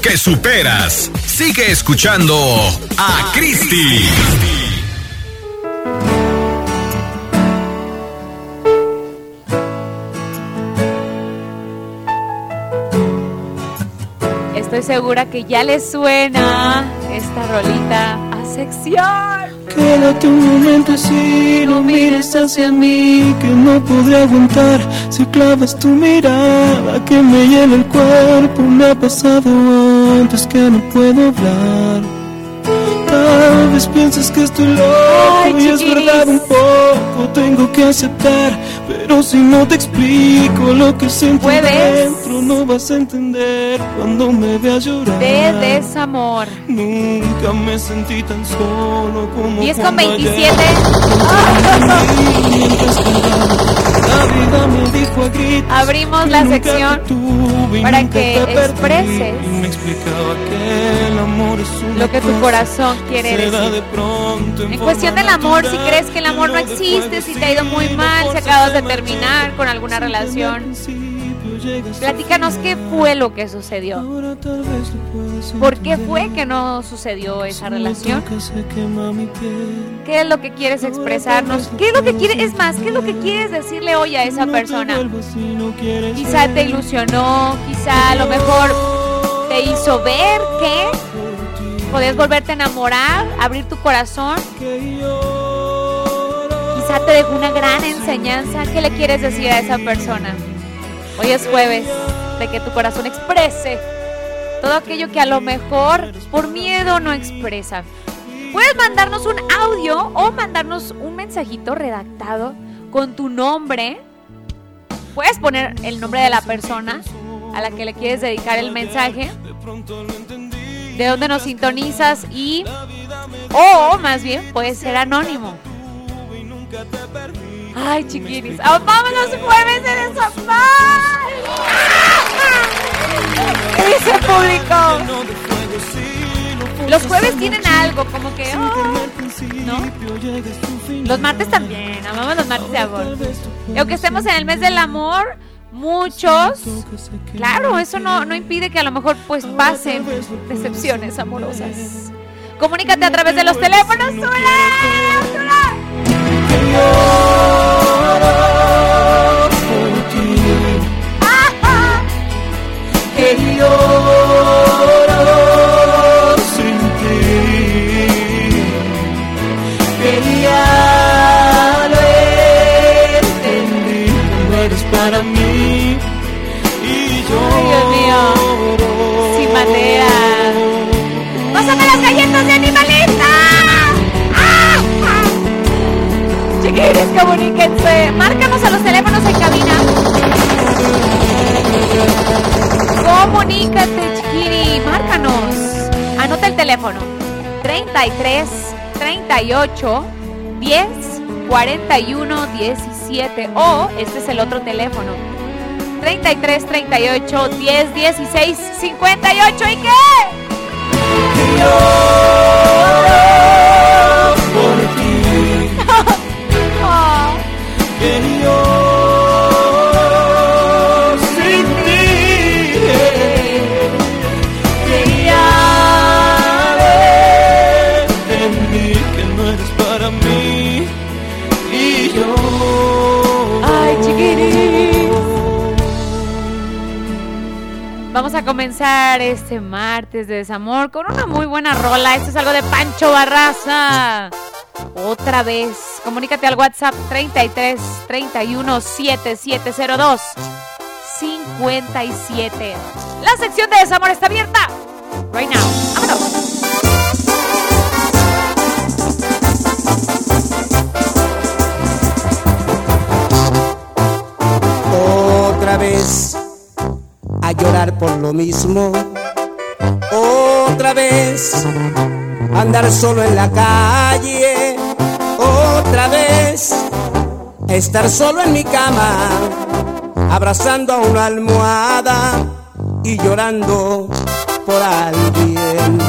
Que superas. Sigue escuchando a Cristi. Estoy segura que ya le suena esta rolita a sección. Quédate un momento así, no mires hacia mí, que no podré aguantar si clavas tu mirada que me llena el cuerpo. Me ha pasado antes que no puedo hablar. Tal vez piensas que estoy loco y es verdad un poco, tengo que aceptar. Pero si no te explico lo que siento dentro, no vas a entender cuando me veas llorar. De desamor. Nunca me sentí tan solo como 10 con cuando 27. Abrimos la sección para que expreses Lo que tu corazón quiere decir. En cuestión del amor, si crees que el amor no existe, si te ha ido muy mal, si acabas de terminar con alguna relación, platícanos qué fue lo que sucedió. ¿Por qué fue que no sucedió esa relación? ¿Qué es lo que quieres expresarnos? ¿Qué es lo que quieres? Es más, ¿qué es lo que quieres decirle hoy a esa persona? Quizá te ilusionó, quizá a lo mejor te hizo ver que podías volverte a enamorar, abrir tu corazón. Quizá te dejó una gran enseñanza. ¿Qué le quieres decir a esa persona? Hoy es jueves de que tu corazón exprese todo aquello que a lo mejor por miedo no expresa. Puedes mandarnos un audio o mandarnos un mensajito redactado con tu nombre. Puedes poner el nombre de la persona a la que le quieres dedicar el mensaje. De dónde nos sintonizas y o más bien puede ser anónimo. Ay, chiquiris, ah, vámonos jueves de desamor. ¿Qué dice el público? Los jueves tienen algo, como que, oh, ¿no? Los martes también, amamos los martes de amor. Y aunque estemos en el mes del amor, muchos, claro, eso no, no impide que a lo mejor pues pasen decepciones amorosas. Comunícate a través de los teléfonos. ¡Sura! ¡Sura! Que Comuníquense. Márcanos a los teléfonos en cabina. Comunícate, chiquiri. Márcanos. Anota el teléfono. 33 38 10 41 17. O este es el otro teléfono. 33 38 10 16 58. ¿Y qué? Este martes de desamor con una muy buena rola. Esto es algo de Pancho Barraza. Otra vez. Comunícate al WhatsApp 33 31 7702 57. La sección de desamor está abierta. Right now. Vámonos. otra vez llorar por lo mismo. Otra vez andar solo en la calle. Otra vez estar solo en mi cama, abrazando a una almohada y llorando por alguien.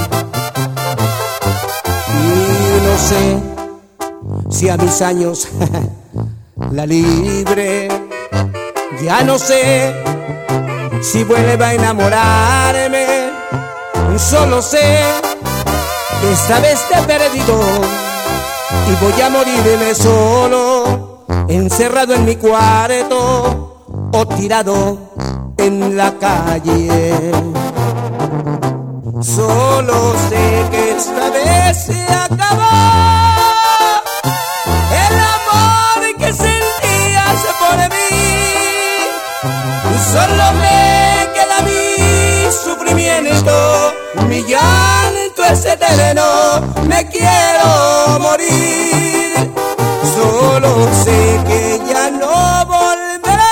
Y no sé si a mis años la libre ya no sé si vuelve a enamorarme. Solo sé que esta vez te he perdido y voy a morirme solo, encerrado en mi cuarto o tirado en la calle. Solo sé que esta vez se acabó. Solo me llanto es eterno, me quiero morir. Solo sé que ya no volveré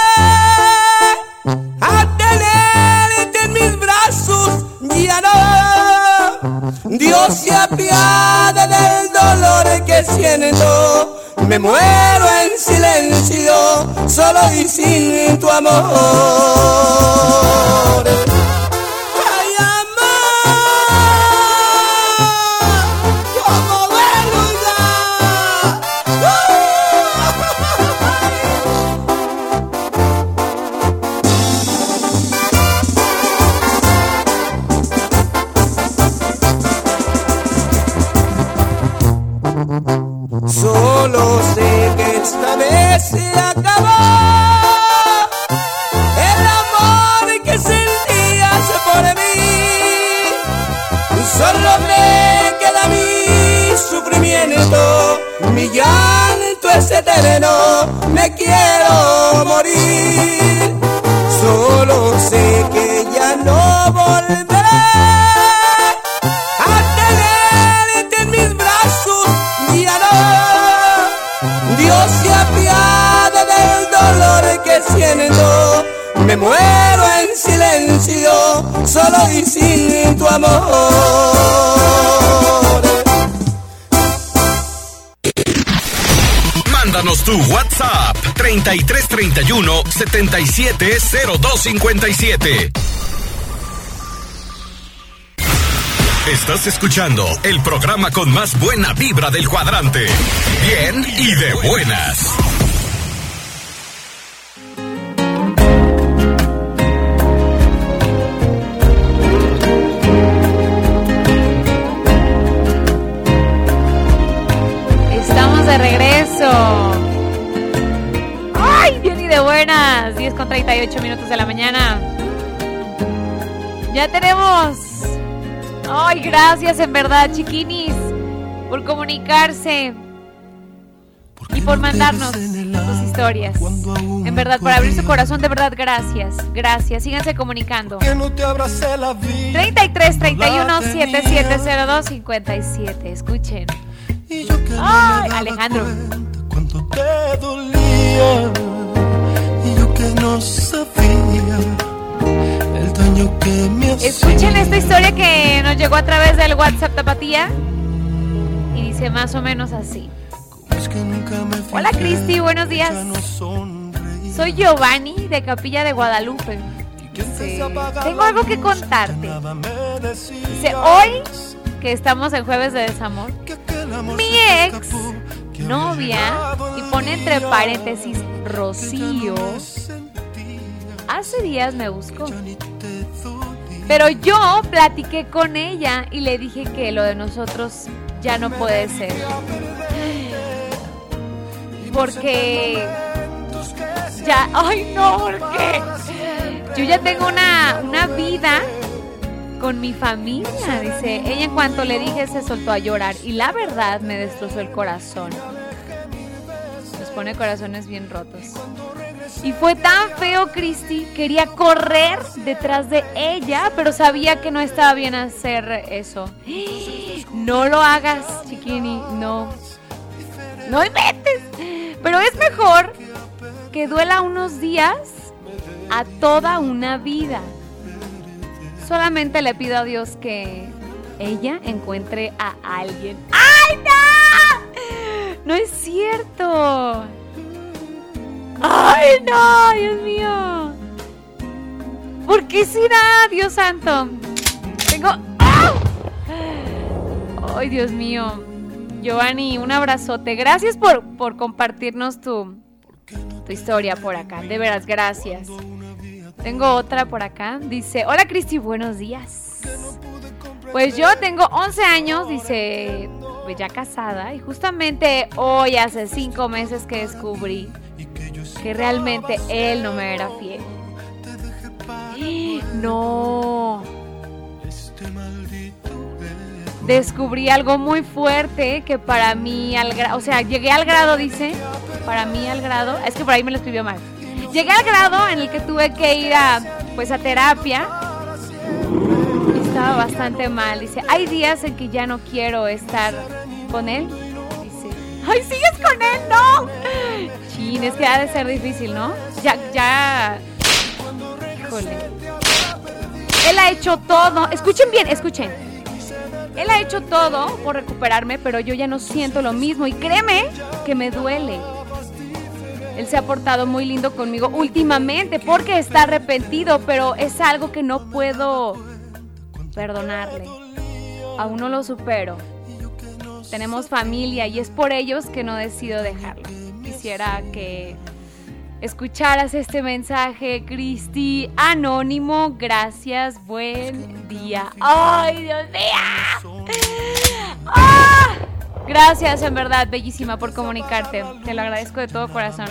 a tenerte en mis brazos, ya no. Dios se apiade del dolor que siento. Me muero en silencio, solo y sin tu amor. 3331 770257. Estás escuchando el programa con más buena vibra del cuadrante. Bien y de buenas. 38 minutos de la mañana. Ya tenemos. ¡Ay, gracias en verdad, chiquinis! Por comunicarse. Y por mandarnos sus historias. En verdad, por abrir su corazón, de verdad, gracias. Gracias. Síganse comunicando. Que no te la vida. 33 31 7702 57. Escuchen. Ay, Alejandro. te dolía que no sabía el daño que me hacía. Escuchen esta historia que nos llegó a través del WhatsApp Tapatía. Y dice más o menos así. Hola Cristi, buenos días. Soy Giovanni de Capilla de Guadalupe. Dice, Tengo algo que contarte. Dice, hoy que estamos en jueves de desamor, mi ex novia, y pone entre paréntesis Rocío, hace días me buscó. Pero yo platiqué con ella y le dije que lo de nosotros ya no puede ser. Porque ya, ay no, porque yo ya tengo una, una vida con mi familia, dice. Ella en cuanto le dije se soltó a llorar y la verdad me destrozó el corazón. Pone corazones bien rotos. Y fue tan feo, Cristi. Quería correr detrás de ella, pero sabía que no estaba bien hacer eso. No lo hagas, chiquini, no. No inventes. Pero es mejor que duela unos días a toda una vida. Solamente le pido a Dios que ella encuentre a alguien. ¡Ay, no! No es cierto. ¡Ay, no! Dios mío. ¿Por qué será, Dios santo? Tengo... ¡Ah! ¡Ay, Dios mío! Giovanni, un abrazote. Gracias por, por compartirnos tu, tu historia por acá. De veras, gracias. Tengo otra por acá. Dice, hola Cristi, buenos días. Pues yo tengo 11 años, dice, pues ya casada. Y justamente hoy, hace 5 meses que descubrí que realmente él no me era fiel. No. Descubrí algo muy fuerte que para mí, al gra- o sea, llegué al grado, dice, para mí al grado, es que por ahí me lo escribió mal. Llegué al grado en el que tuve que ir a, pues, a terapia. Estaba bastante mal. Dice, hay días en que ya no quiero estar con él. Dice, ¡ay, sigues con él! ¡No! Chin, es que ha de ser difícil, ¿no? Ya, ya. Híjole. Él ha hecho todo. Escuchen bien, escuchen. Él ha hecho todo por recuperarme, pero yo ya no siento lo mismo. Y créeme que me duele. Él se ha portado muy lindo conmigo últimamente porque está arrepentido, pero es algo que no puedo perdonarle. Aún no lo supero. Tenemos familia y es por ellos que no decido dejarlo. Quisiera que escucharas este mensaje, Cristi. Anónimo, gracias, buen día. ¡Ay, Dios mío! ¡Ah! Gracias, en verdad, bellísima, por comunicarte. Te lo agradezco de todo corazón.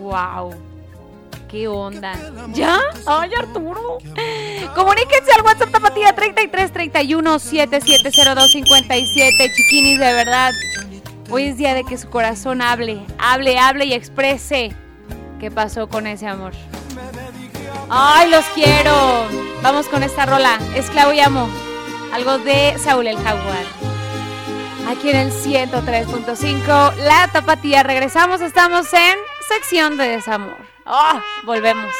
¡Wow! ¿Qué onda? ¿Ya? ¡Ay, Arturo! Comuníquense al WhatsApp Tapatía 33 31 7702 57. Chiquinis, de verdad. Hoy es día de que su corazón hable, hable, hable y exprese qué pasó con ese amor. ¡Ay, los quiero! Vamos con esta rola. Esclavo y amo. Algo de Saúl el Jaguar. Aquí en el 103.5, La Tapatía. Regresamos, estamos en sección de desamor. ¡Oh! Volvemos.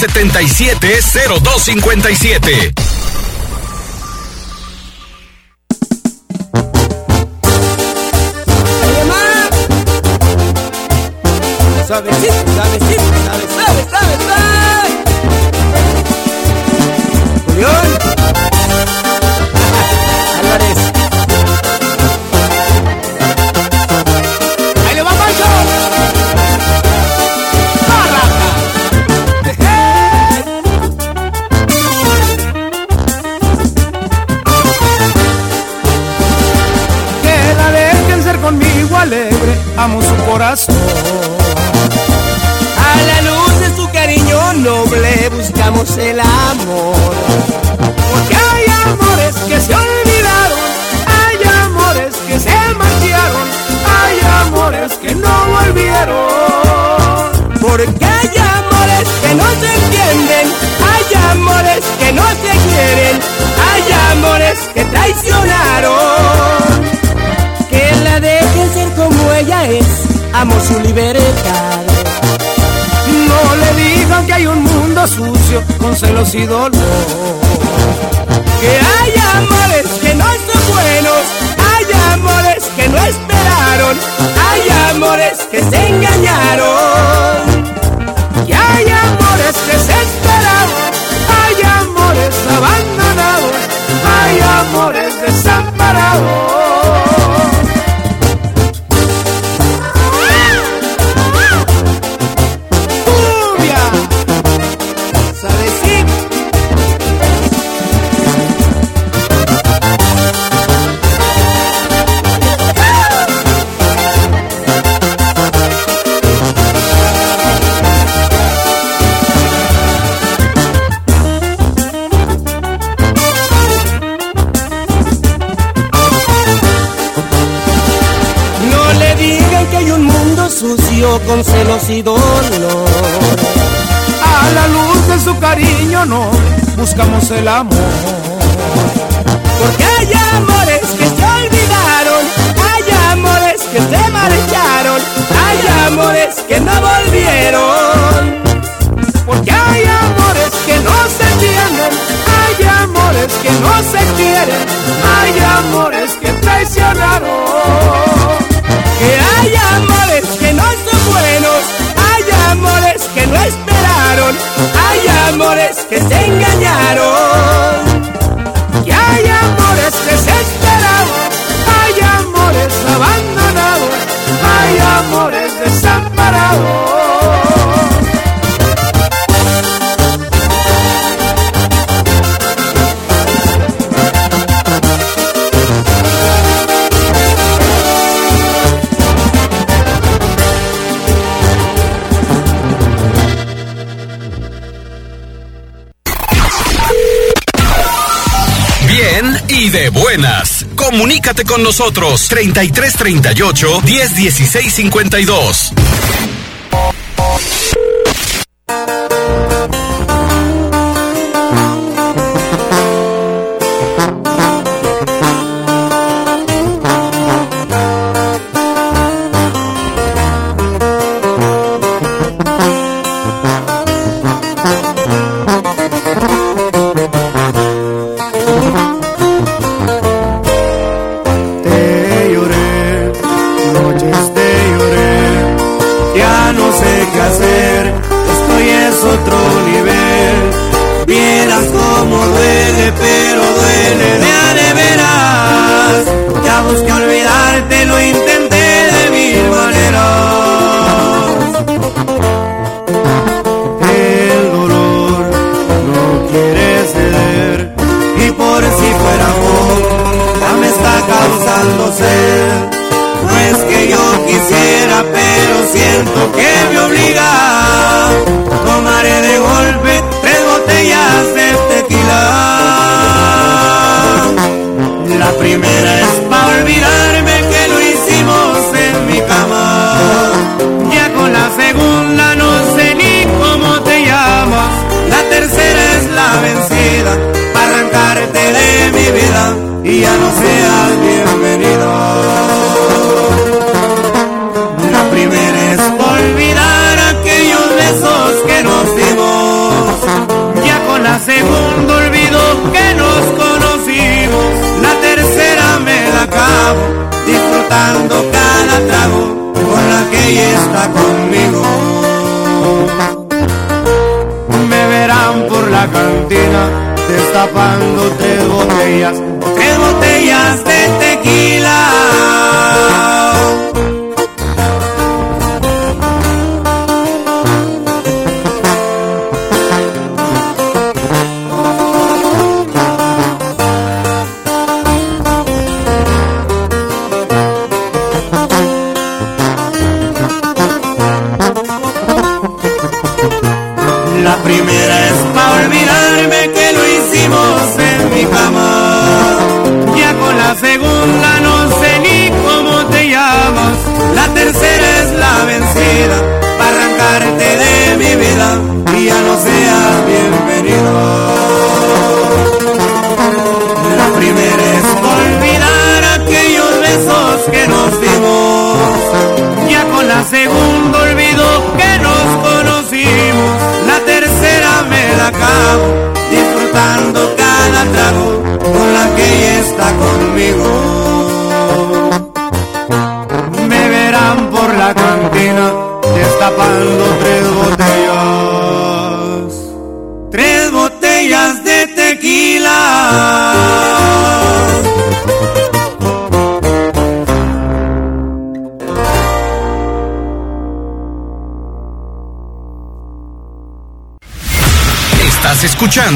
770257. Con buscamos el con nosotros. 33 38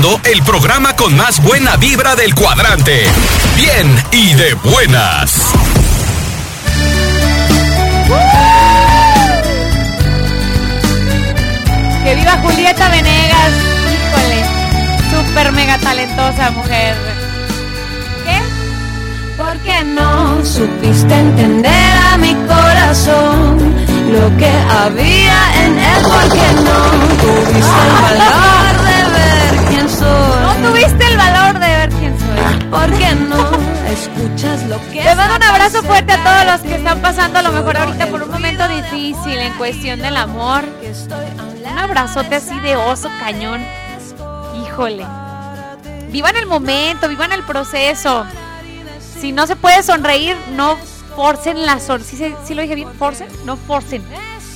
el programa con más buena vibra del cuadrante. Bien y de buenas. Que viva Julieta Venegas. Híjole. Súper mega talentosa mujer. ¿Qué? ¿Por qué no supiste entender a mi corazón lo que había en él? ¿Por qué no tuviste el valor ¿Por qué no escuchas lo que Te mando un abrazo fuerte a todos los que están pasando a lo mejor ahorita por un momento difícil en cuestión del amor. Un abrazote así de oso cañón. Híjole. Vivan el momento, vivan el proceso. Si no se puede sonreír, no forcen la sonrisa. ¿Sí, lo dije bien? ¿Forcen? No forcen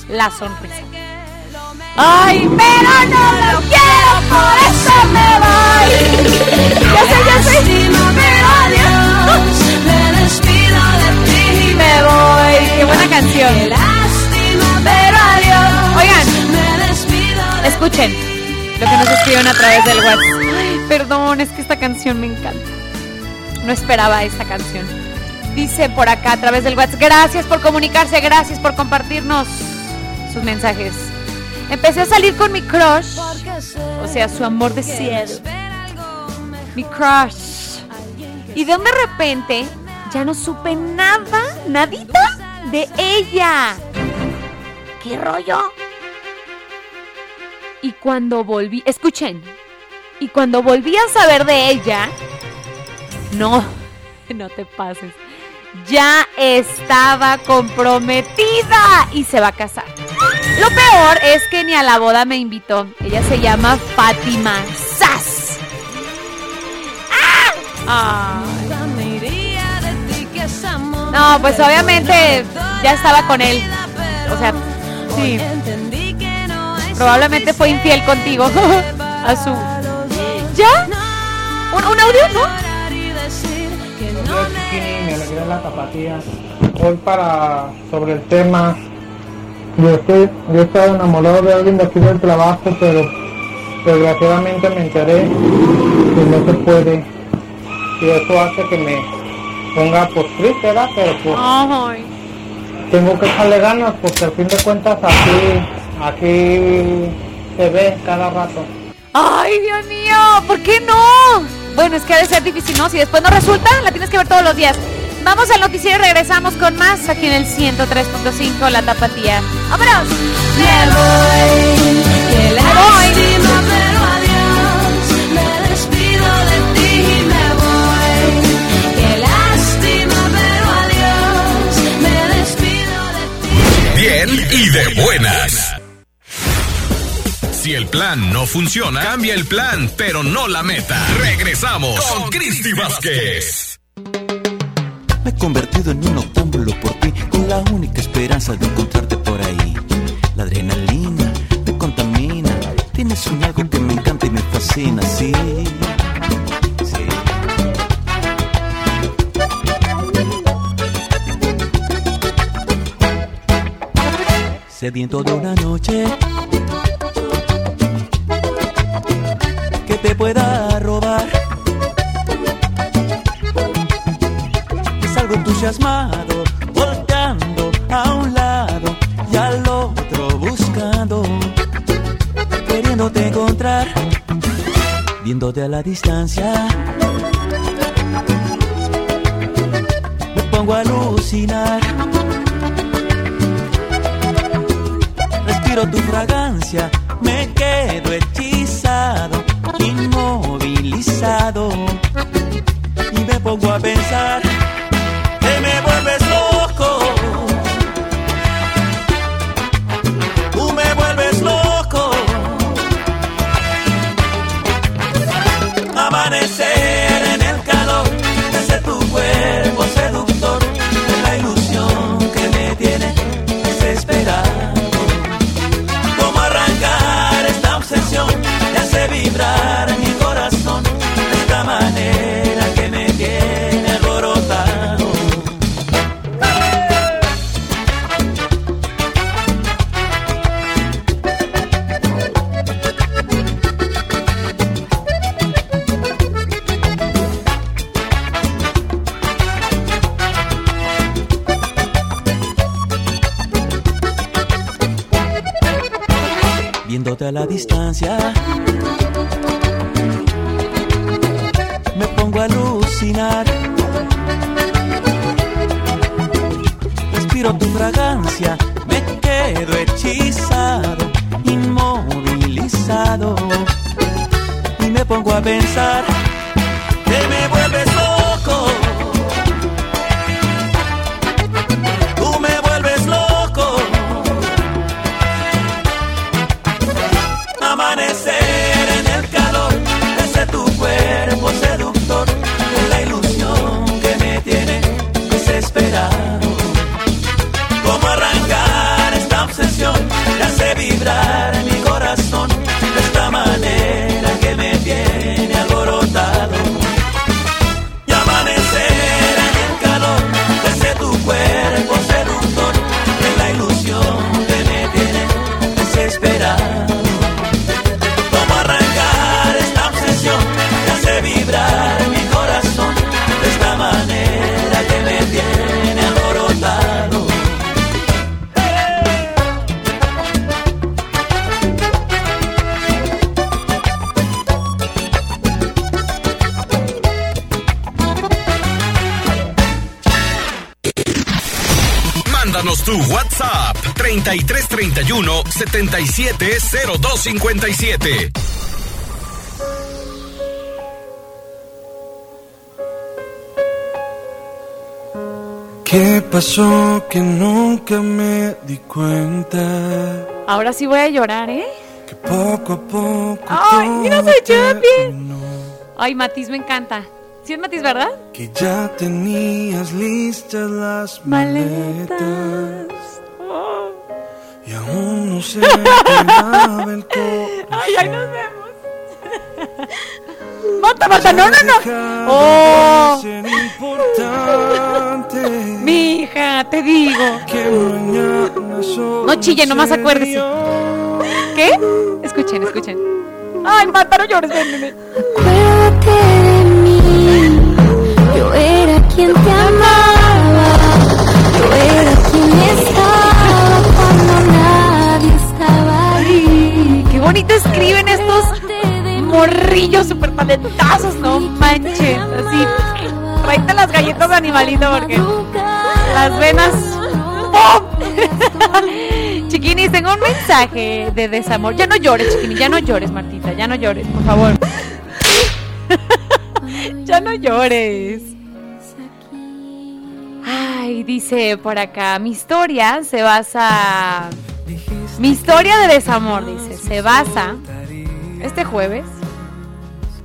la sonrisa. Ay, pero no lo quiero, por eso me voy. Ya sé, ya sé. Qué buena canción. Oigan, escuchen lo que nos escribieron a través del WhatsApp. Ay, perdón, es que esta canción me encanta. No esperaba esta canción. Dice por acá a través del WhatsApp, gracias por comunicarse, gracias por compartirnos sus mensajes. Empecé a salir con mi crush, o sea, su amor de cielo. Mi crush. Y de de repente ya no supe nada, nadita de ella. ¿Qué rollo? Y cuando volví, escuchen, y cuando volví a saber de ella, no, no te pases. Ya estaba comprometida y se va a casar. Lo peor es que ni a la boda me invitó. Ella se llama Fátima Sass. ¡Ah! No, pues obviamente ya estaba con él. O sea, sí. Probablemente fue infiel contigo. a su. ¿Ya? ¿Un, un audio, no? Me alegra la tapatía. Hoy para sobre el tema, yo estoy, yo he estado enamorado de alguien de aquí del trabajo, pero desgraciadamente me enteré que no se puede y eso hace que me ponga por triste, ¿verdad? Pero pues Ay. Tengo que echarle ganas porque al fin de cuentas aquí, aquí se ve cada rato. Ay, Dios mío, ¿por qué no? Bueno, es que ha de ser difícil, ¿no? Si después no resulta, la tienes que ver todos los días. Vamos al noticiero y regresamos con más aquí en el 103.5 La Tapatía. ¡Vámonos! Me plan no funciona, cambia el plan, pero no la meta. Regresamos con Cristi Vázquez. Me he convertido en un octámbulo por ti, con la única esperanza de encontrarte por ahí. La adrenalina me contamina, tienes un algo que me encanta y me fascina, sí. sí. Sediento de una noche te pueda robar. Salgo entusiasmado, volteando a un lado y al otro buscando, queriéndote encontrar. viéndote a la distancia. Me pongo a alucinar. Respiro tu fragancia, me quedo hechizado, inmovilizado. 770257. ¿Qué pasó que nunca me di cuenta? Ahora sí voy a llorar, ¿eh? Que poco a poco. Ay, todo mira, soy Ay, Matiz me encanta. ¿Sí es Matiz, verdad? Que ya tenías listas las maletas. Y aún no se el corazón. Ay, ahí nos vemos. Marta, Marta, no, no, no. Oh. Mi hija, te digo. No chille, nomás acuérdese. ¿Qué? Escuchen, escuchen. Ay, Marta, no llores, ven, ven, ven. Acuérdate de mí. Yo era quien te amaba. Yo era quien estaba bonito escriben estos morrillos super talentazos, no manches. Así, tráete las galletas de animalito porque las venas. ¡pum! Chiquinis, tengo un mensaje de desamor. Ya no llores, Chiquini, ya no llores, Martita, ya no llores, por favor. ya no llores. Ay, dice por acá, mi historia se basa... Mi historia de desamor, dice, se basa este jueves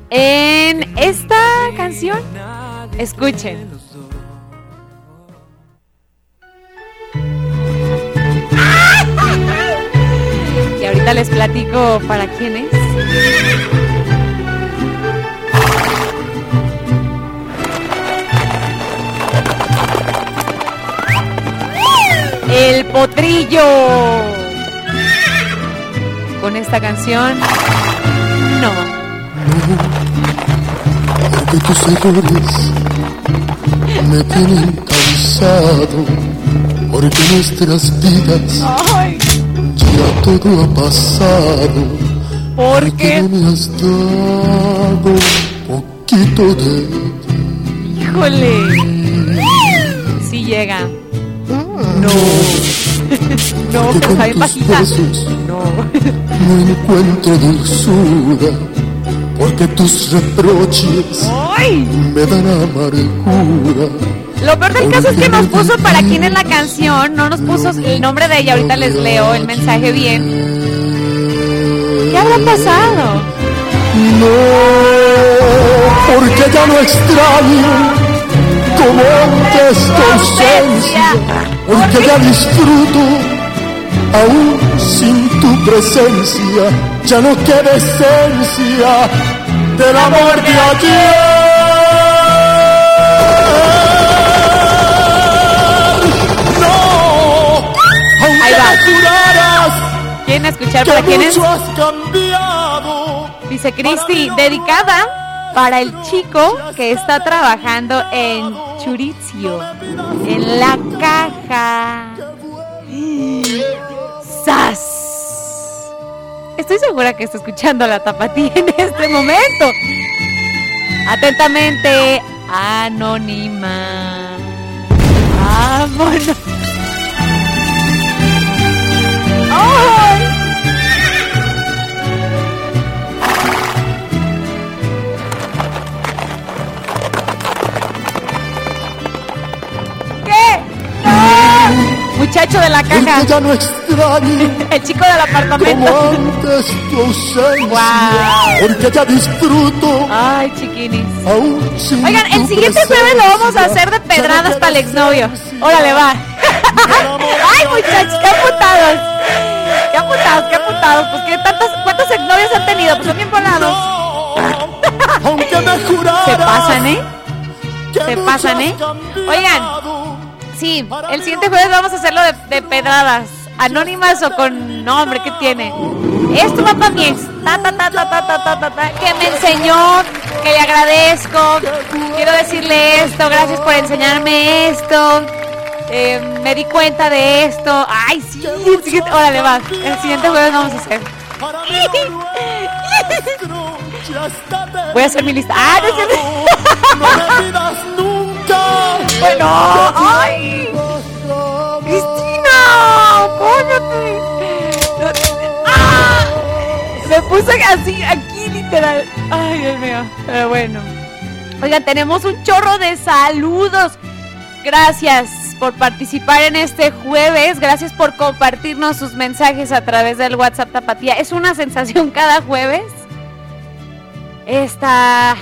en esta canción. Escuchen. Y ahorita les platico para quién es. El potrillo. Con esta canción, no. Porque tus errores me tienen cansado. Porque nuestras vidas ya todo ha pasado. Porque, no me has dado poquito de híjole. Sí llega. No. No, pero está bien bajita. No. no encuentro dulzura, porque tus reproches ¡Ay! me dan amargura. Lo peor del caso es que nos puso para quién es la canción, no nos puso el nombre de ella. Ahorita les leo el mensaje bien. ¿Qué habrá pasado? No, porque ya no extraño como antes tu ausencia, porque ya disfruto aún sin tu presencia, ya no queda esencia del amor de ayer. No, aunque Ahí va. ¿Quieren escuchar para quién es? mucho has cambiado. Dice Cristi, dedicada para el chico que está trabajando en En la caja. ¡Sas! Estoy segura que está escuchando la tapatía en este momento. Atentamente, anónima. Vámonos. ¡Ay! Muchacho de la caja. Porque ya no El chico del como apartamento. antes tu ausencia, Guau. porque ya disfruto Ay, chiquinis. Oigan, el siguiente jueves lo vamos a hacer de pedradas para el exnovio. Órale, va. Ay, muchachos, qué aputados. Qué aputados, qué aputados. Pues ¿qué tantos, ¿cuántos exnovios han tenido? Pues son bien volados. Aunque me Se pasan, ¿eh? que Se pasan, ¿eh? Oigan, Sí, el siguiente jueves vamos a hacerlo de, de pedradas. Anónimas o con nombre que tiene. Es tu papá mi ex. Ta, ta, ta, ta, ta, ta, ta, ta, que me enseñó, que le agradezco. Quiero decirle esto. Gracias por enseñarme esto. Eh, me di cuenta de esto. Ay, sí. El siguiente, órale, va. El siguiente jueves vamos a hacer. Voy a hacer mi lista. Ah, no, Bueno, ay. Cristina, cállate. ¡Ah! Me puse así, aquí literal. Ay, Dios mío. Pero bueno. Oigan, tenemos un chorro de saludos. Gracias por participar en este jueves. Gracias por compartirnos sus mensajes a través del WhatsApp Tapatía. Es una sensación cada jueves. Esta.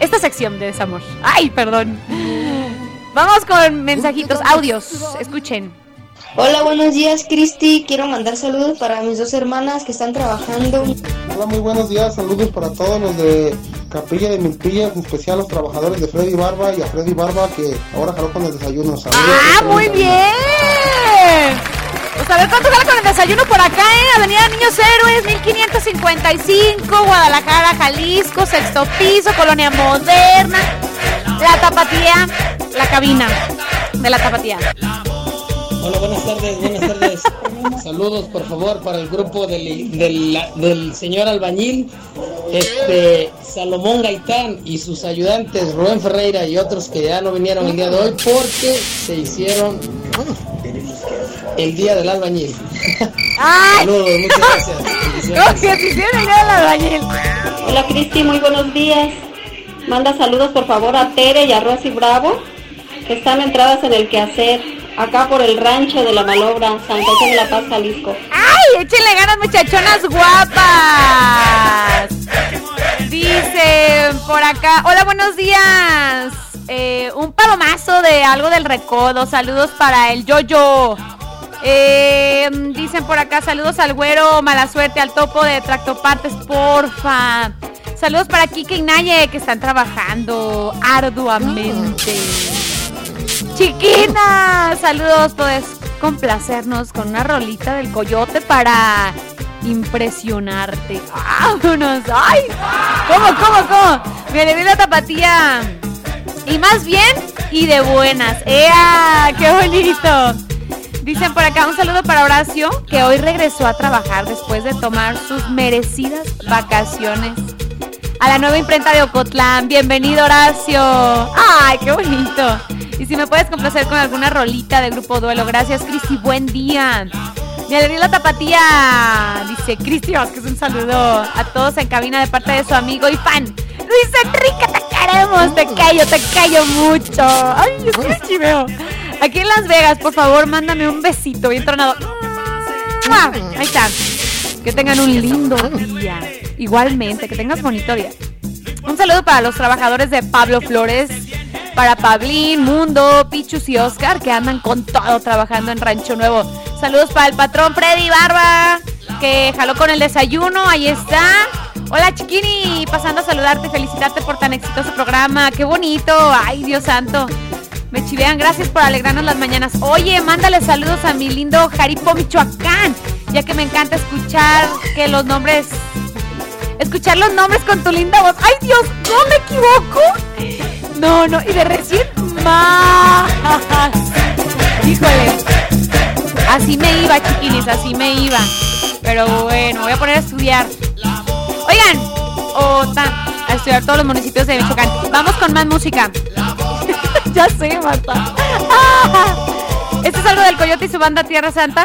Esta sección de desamor. Ay, perdón. Vamos con mensajitos, audios. Escuchen. Hola, buenos días, Cristi. Quiero mandar saludos para mis dos hermanas que están trabajando. Hola, muy buenos días. Saludos para todos los de Capilla de Milpilla, en especial los trabajadores de Freddy Barba y a Freddy Barba que ahora jaló con el desayuno. Saludos. ¡Ah, muy bien! Pues a ver cuánto gana con el desayuno por acá, ¿eh? Avenida Niños Héroes, 1555, Guadalajara, Jalisco, sexto piso, Colonia Moderna, La Tapatía, la cabina de La Tapatía. Hola, buenas tardes, buenas tardes. Saludos, por favor, para el grupo del, del, del señor albañil, este Salomón Gaitán y sus ayudantes Rubén Ferreira y otros que ya no vinieron el día de hoy porque se hicieron el día del albañil. ¡Ay! Saludos, muchas gracias. ¿Cómo que se hicieron el día del albañil? Hola Cristi, muy buenos días. Manda saludos por favor a Tere y a Rosy Bravo, que están entradas en el quehacer, acá por el rancho de la Malobra, San José de la Paz, Jalisco. ¡Ay! Échenle ganas, muchachonas guapas. Dice por acá, hola, buenos días. Eh, un palomazo de algo del recodo. Saludos para el Yoyo. Eh, dicen por acá, saludos al güero, mala suerte, al topo de Tractopartes, porfa. Saludos para Kike y Naye que están trabajando arduamente. Chiquina, saludos, puedes complacernos con una rolita del coyote para impresionarte. ¡Vámonos! ¡Ay! ¿Cómo, cómo, cómo? Me le vi la tapatía. Y más bien, y de buenas. ¡Ea! ¡Qué bonito! Dicen por acá un saludo para Horacio, que hoy regresó a trabajar después de tomar sus merecidas vacaciones. A la nueva imprenta de Ocotlán. Bienvenido, Horacio. ¡Ay, qué bonito! Y si me puedes complacer con alguna rolita de Grupo Duelo. Gracias, Cristi. Buen día. Me alegría la tapatía. Dice Cristi Vázquez, un saludo a todos en cabina de parte de su amigo y fan. Luis Enrique, te queremos. Te callo, te callo mucho. Ay, es que chiveo. Aquí en Las Vegas, por favor, mándame un besito bien tronado. ¡Mua! Ahí está. Que tengan un lindo día. Igualmente, que tengas bonito día. Un saludo para los trabajadores de Pablo Flores, para Pablín, Mundo, Pichus y Oscar, que andan con todo trabajando en Rancho Nuevo. Saludos para el patrón Freddy Barba, que jaló con el desayuno, ahí está. Hola Chiquini, pasando a saludarte, felicitarte por tan exitoso programa, qué bonito, ay Dios santo. Me chivean, gracias por alegrarnos las mañanas. Oye, mándale saludos a mi lindo Jaripo, Michoacán, ya que me encanta escuchar que los nombres escuchar los nombres con tu linda voz. ¡Ay, Dios! ¿No me equivoco? No, no, y de recién más. Híjole. Así me iba, chiquinis, así me iba. Pero bueno, voy a poner a estudiar. Oigan, Ota, a estudiar todos los municipios de Michoacán. Vamos con más música. ya sé, Marta. ¿Esto es algo del Coyote y su banda Tierra Santa?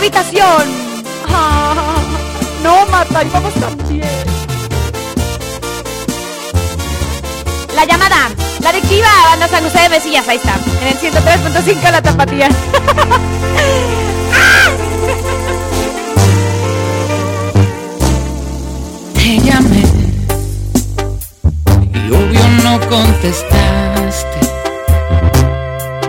habitación. No, Marta, y vamos también. La llamada, la adictiva, banda San José de Mesillas, ahí está, en el 103.5 la tapatía. Te llamé y obvio no contestaste.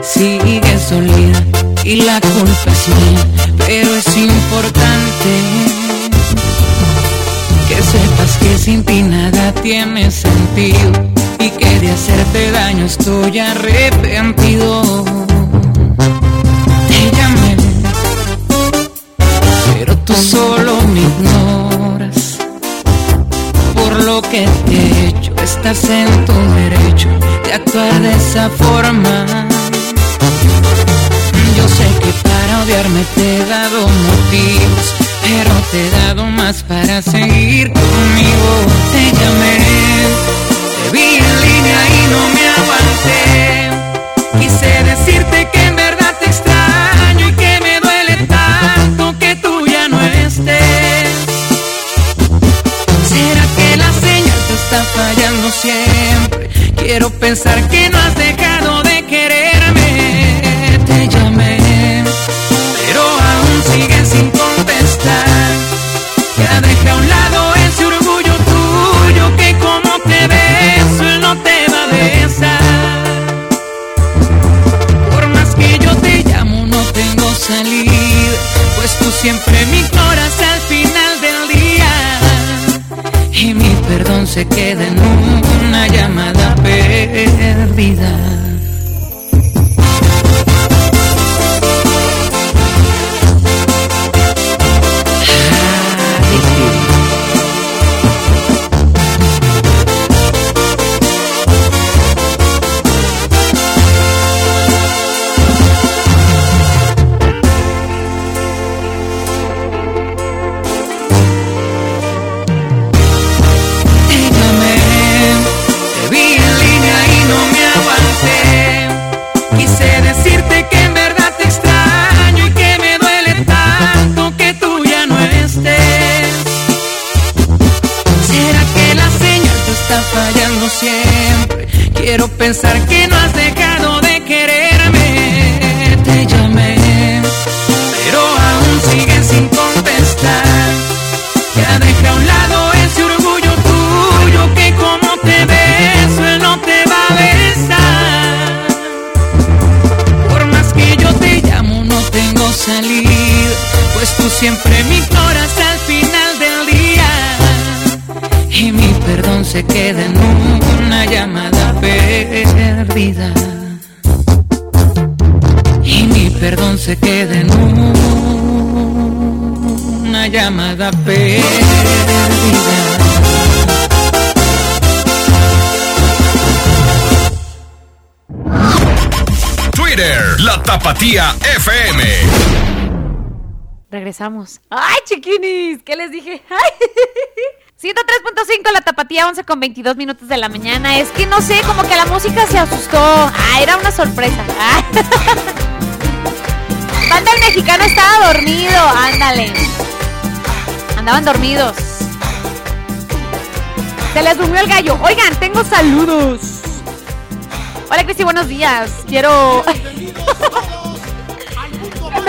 Sigues solida y la culpa es mía, pero es importante sepas que sin ti nada tiene sentido y que de hacerte daño estoy arrepentido. Te llamé, pero tú solo me ignoras. Por lo que te he hecho, estás en tu derecho de actuar de esa forma. Yo sé que para odiarme te he dado motivos, pero te he dado más para seguir conmigo. Te llamé, te vi en línea y no me aguanté. Quise decirte que en verdad te extraño y que me duele tanto que tú ya no estés. ¿Será que la señal te está fallando siempre? Quiero pensar que no has dejado perdón se FM. Regresamos. ¡Ay, chiquinis! ¿Qué les dije? ¡Ay! 103.5 la tapatía, 11 con 22 minutos de la mañana. Es que no sé, como que la música se asustó. Ah, era una sorpresa. Ah. El mexicano estaba dormido, ándale. Andaban dormidos. Se les durmió el gallo. Oigan, tengo saludos. Hola Cristi, buenos días. Quiero.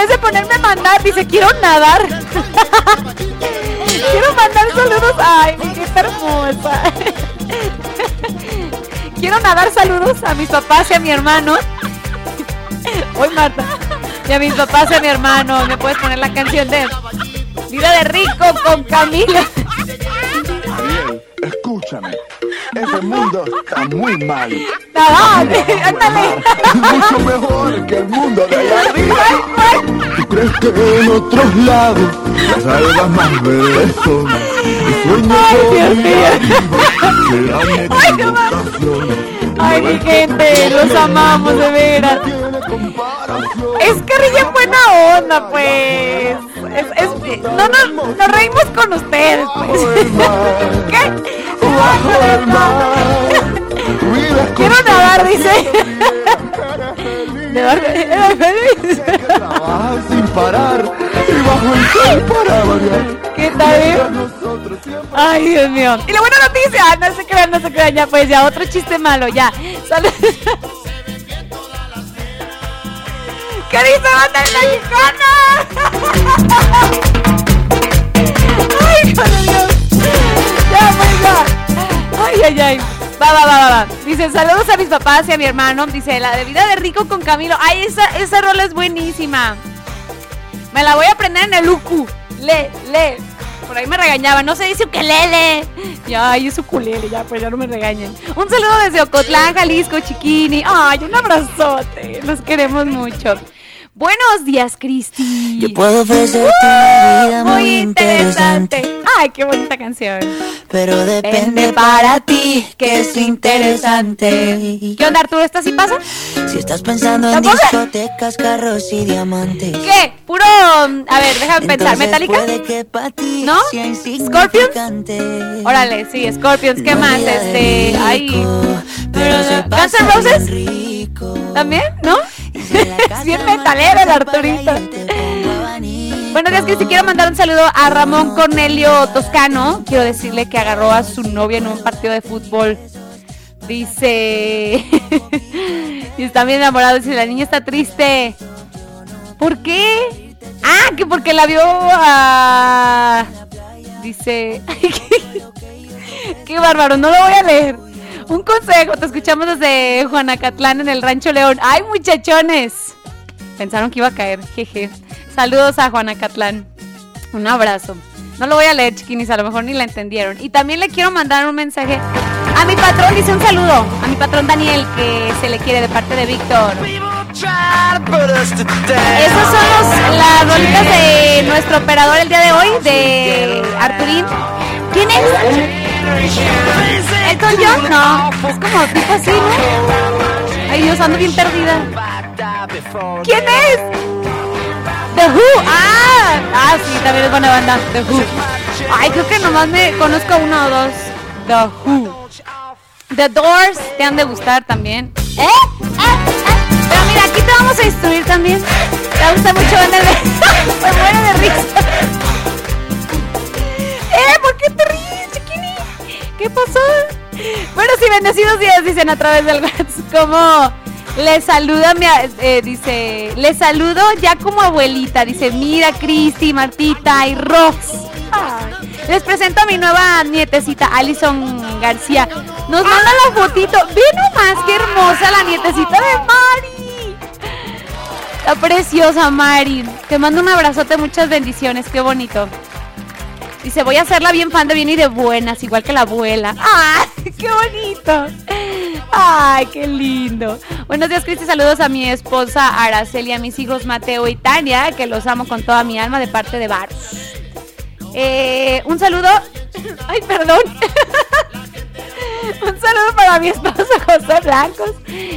Vez de ponerme a mandar, dice, quiero nadar. quiero mandar saludos. Ay, qué hermosa. quiero nadar saludos a mis papás y a mi hermano. Hoy Marta. Y a mis papás y a mi hermano. ¿Me puedes poner la canción de Vida de Rico con Camila? Escúchame. Ese mundo está muy mal. Nadar, ándale. Mucho mejor que el mundo de allá arriba. ¿Tú crees que en otros lados las algas más verdes son? Y ir arriba serán equivocaciones. Ay, mi gente, los amamos de veras. Es que en buena onda, pues. Es, es- no, no, nos reímos con ustedes, pues. ¿Qué? Quiero nadar, dice. De verdad. Trabajas sin parar y bajo el sol para variar. ¿Qué tal? eh? Ay, Dios mío. Y la buena noticia, no se crean, no se crean, ya pues, ya otro chiste malo, ya. Salud. ¿Qué dice banda mexicana? Ay, con Dios. Ya, pues, ya. Ay, ay, ay. Va, va, va, va. Dice, saludos a mis papás y a mi hermano. Dice, la de vida de rico con Camilo. Ay, esa, esa rola es buenísima. Me la voy a aprender en el uku. Le, le. Por ahí me regañaba, no se dice ukelele. Ya, ay, es ukulele, ya, pues ya no me regañen. Un saludo desde Ocotlán, Jalisco, Chiquini. Ay, un abrazote. Los queremos mucho. Buenos días, Cristi. Yo puedo ofrecerte una vida muy interesante. Ay, qué bonita canción. Pero depende para ti que es interesante. ¿Qué onda, Arturo? ¿Estás y pasa? Si estás pensando en discotecas, carros y diamantes. ¿Qué? Puro. A ver, déjame pensar. ¿Metallica? ¿No? ¿Scorpions? Órale, sí, Scorpions. ¿Qué No más? Este. Ay. Pero ¿Guns N' Roses? rico. ¿También? ¿No? Es bien metalero el Arturito. Buenos días, Cristi. Quiero mandar un saludo a Ramón Cornelio Toscano. Quiero decirle que agarró a su novia en un partido de fútbol. Dice. y está bien enamorado. Dice: La niña está triste. ¿Por qué? Ah, que porque la vio a. Dice. Qué bárbaro, no lo voy a leer. Un consejo, te escuchamos desde Juanacatlán en el Rancho León. ¡Ay, muchachones! Pensaron que iba a caer, jeje. Saludos a Juanacatlán. Un abrazo. No lo voy a leer, chiquinis, a lo mejor ni la entendieron. Y también le quiero mandar un mensaje a mi patrón, dice un saludo. A mi patrón Daniel, que se le quiere de parte de Víctor. Esas son las rolitas de nuestro operador el día de hoy, de Arturín. ¿Quién es? ¿Elton John? No, es como tipo así, ¿no? Ay, Dios, ando bien perdida. ¿Quién es? The Who. Ah, ah, sí, también es buena banda. The Who. Ay, creo que nomás me conozco uno o dos. The Who. The Doors, te han de gustar también. ¿Eh? ¿Eh? Pero mira, aquí te vamos a instruir también. Te gusta mucho de... Me muero de risa. ¿Eh? ¿Por qué te ríes? ¿Qué pasó? Bueno, sí, bendecidos días, dicen a través del WhatsApp. Como le saluda, mi, eh, dice, le saludo ya como abuelita. Dice, mira, Cristi, Martita y Rox. Les presento a mi nueva nietecita, Alison García. Nos manda la fotito. Ve nomás, qué hermosa la nietecita de Mari. Está preciosa, Mari. Te mando un abrazote, muchas bendiciones. Qué bonito. Dice, voy a hacerla bien fan de bien y de buenas, igual que la abuela. ¡Ay, qué bonito! ¡Ay, qué lindo! Buenos días, Cristi. Saludos a mi esposa Araceli, a mis hijos Mateo y Tania, que los amo con toda mi alma de parte de Bar. Eh, un saludo. Ay, perdón. un saludo para mi esposo José Blancos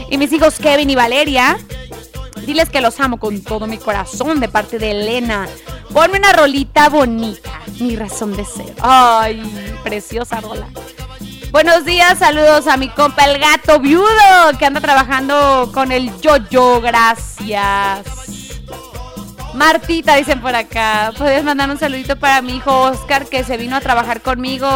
y mis hijos Kevin y Valeria. Diles que los amo con todo mi corazón de parte de Elena. Ponme una rolita bonita, mi razón de ser. Ay, preciosa rola. Buenos días, saludos a mi compa el gato viudo que anda trabajando con el yo-yo, gracias. Martita, dicen por acá. ¿Puedes mandar un saludito para mi hijo Oscar que se vino a trabajar conmigo?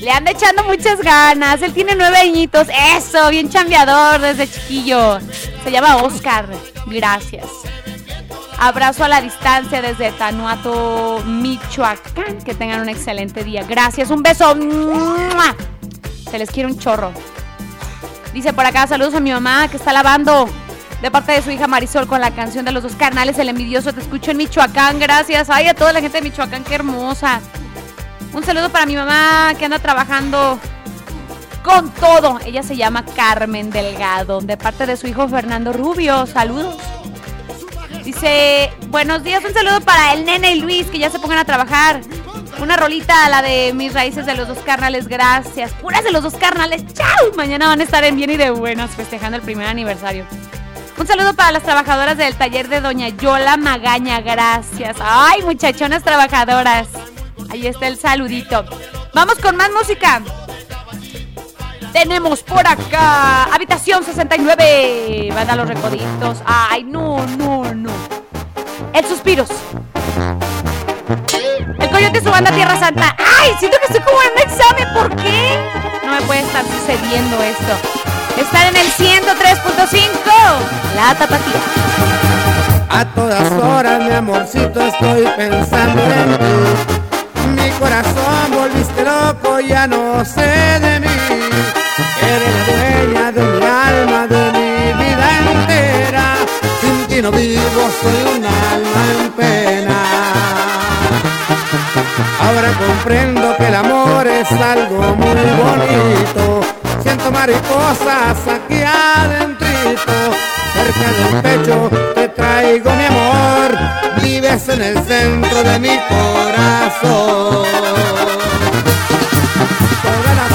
Le anda echando muchas ganas. Él tiene nueve añitos. Eso, bien chambeador desde chiquillo. Se llama Oscar. Gracias. Abrazo a la distancia desde Tanuato, Michoacán. Que tengan un excelente día. Gracias. Un beso. Se les quiere un chorro. Dice por acá, saludos a mi mamá que está lavando. De parte de su hija Marisol con la canción de los dos carnales, el envidioso. Te escucho en Michoacán, gracias. Ay, a toda la gente de Michoacán, qué hermosa. Un saludo para mi mamá que anda trabajando con todo. Ella se llama Carmen Delgado, de parte de su hijo Fernando Rubio. Saludos. Dice, buenos días, un saludo para el nene y Luis, que ya se pongan a trabajar. Una rolita, la de mis raíces de los dos carnales, gracias. Puras de los dos carnales, chao. Mañana van a estar en bien y de buenas festejando el primer aniversario. Un saludo para las trabajadoras del taller de Doña Yola Magaña, gracias. Ay, muchachonas trabajadoras. Ahí está el saludito. Vamos con más música. Tenemos por acá Habitación 69. Van a los recoditos. Ay, no, no, no. El Suspiros. El Coyote su banda Tierra Santa. Ay, siento que estoy como en un examen. ¿Por qué? No me puede estar sucediendo esto. Estar en el 103.5. La tapatía. A todas horas, mi amorcito, estoy pensando en ti. Mi corazón volviste loco, ya no sé de mí. Eres dueña de mi alma, de mi vida entera. Sin ti no vivo, soy un alma en pena. Ahora comprendo que el amor es algo muy bonito. Siento mariposas aquí adentrito, cerca del pecho te traigo mi amor. Vives en el centro de mi corazón. Las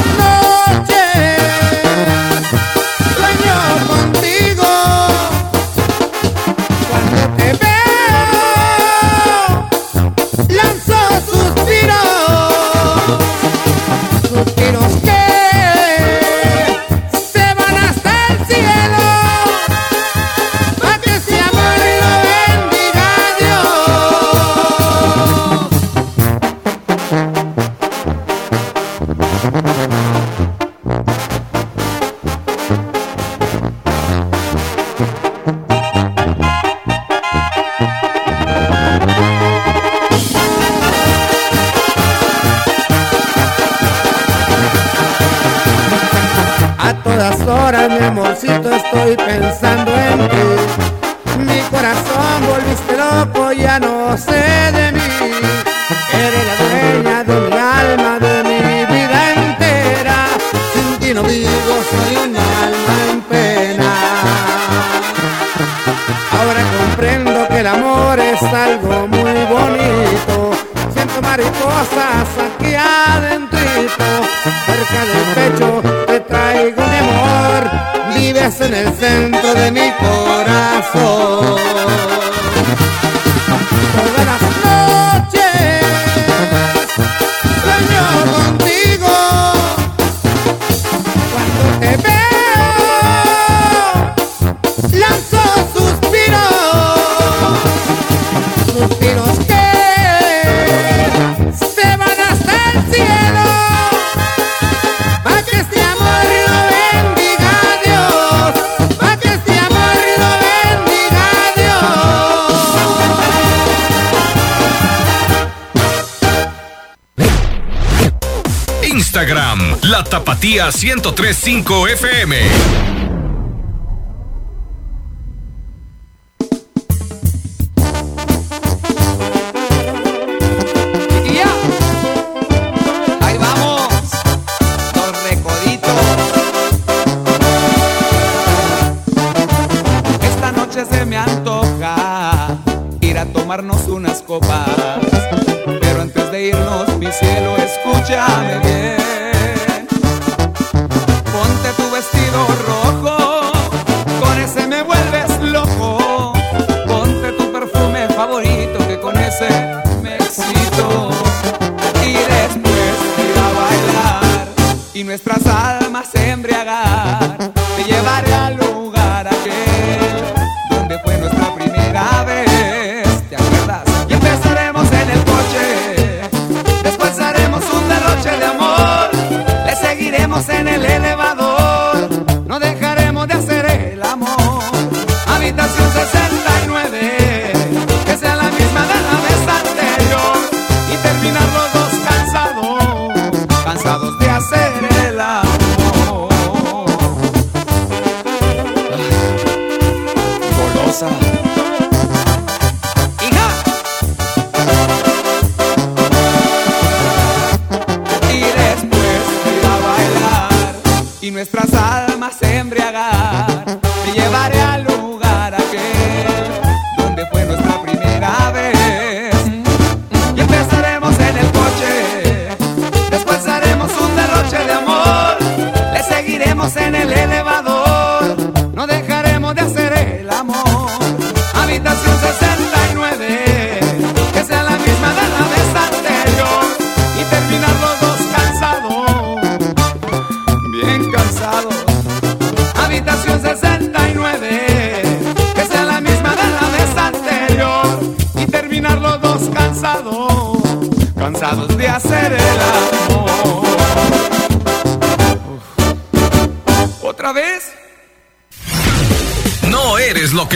tapatía 1035 FM.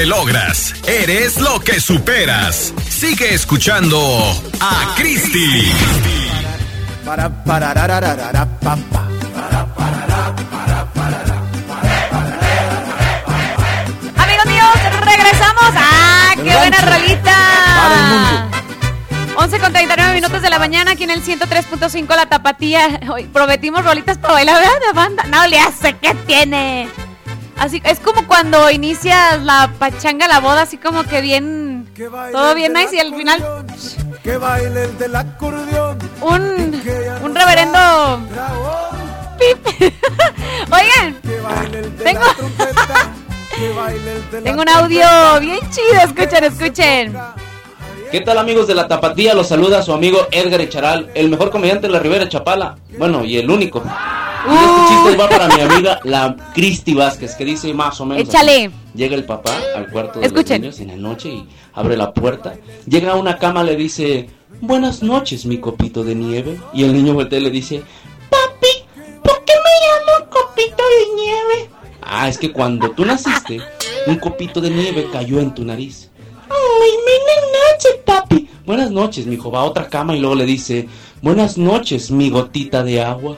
Logras, eres lo que superas. Sigue escuchando a. Para, para, pa. Amigos míos, regresamos. ¡Ah, qué buena rolita! 11 con 39 minutos de la mañana aquí en el 103.5 La Tapatía. Hoy prometimos rolitas para bailar, ¿verdad? De banda. No le hace, ¿qué tiene? Así, es como cuando inicias la pachanga, la boda, así como que bien, todo bien nice y al final Que baile el del acordeón. un, un reverendo pip. Oigan, tengo, Que baile el de la tengo un audio bien chido, escuchen, escuchen. ¿Qué tal amigos de la Tapatía? Los saluda su amigo Edgar Echaral, el mejor comediante de la Ribera Chapala. Bueno, y el único. Y este chiste va para mi amiga, la Cristi Vázquez, que dice más o menos. así. Échale. Llega el papá al cuarto de Escuchen. los niños en la noche y abre la puerta. Llega a una cama, le dice, buenas noches, mi copito de nieve. Y el niño voltea y le dice, ¿Por qué me llamo copito de nieve? ah, es que cuando tú naciste, un copito de nieve cayó en tu nariz. Ay, buenas noches, papi. Buenas noches, mijo. Va a otra cama y luego le dice, buenas noches, mi gotita de agua.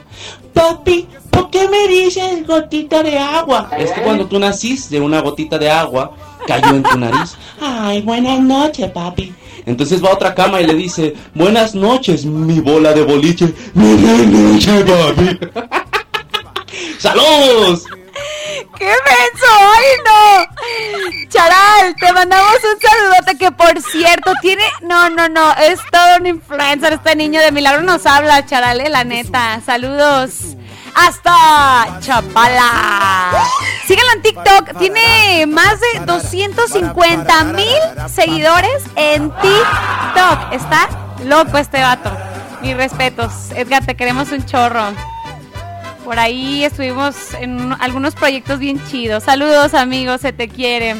Papi, ¿por qué me dices gotita de agua? Es que cuando tú naciste, una gotita de agua cayó en tu nariz. Ay, buenas noches, papi. Entonces va a otra cama y le dice, buenas noches, mi bola de boliche. Buenas noches, papi. ¡Saludos! ¡Qué menso! ¡Ay, no! Charal, te mandamos un saludote que por cierto tiene. No, no, no. Es todo un influencer. Este niño de milagro nos habla, Charal, eh, la neta. Saludos. Hasta Chapala. Síganlo en TikTok. Tiene más de 250 mil seguidores en TikTok. Está loco este vato. Mis respetos. Edgar, te queremos un chorro. Por ahí estuvimos en un- algunos proyectos bien chidos. Saludos amigos, se te quiere.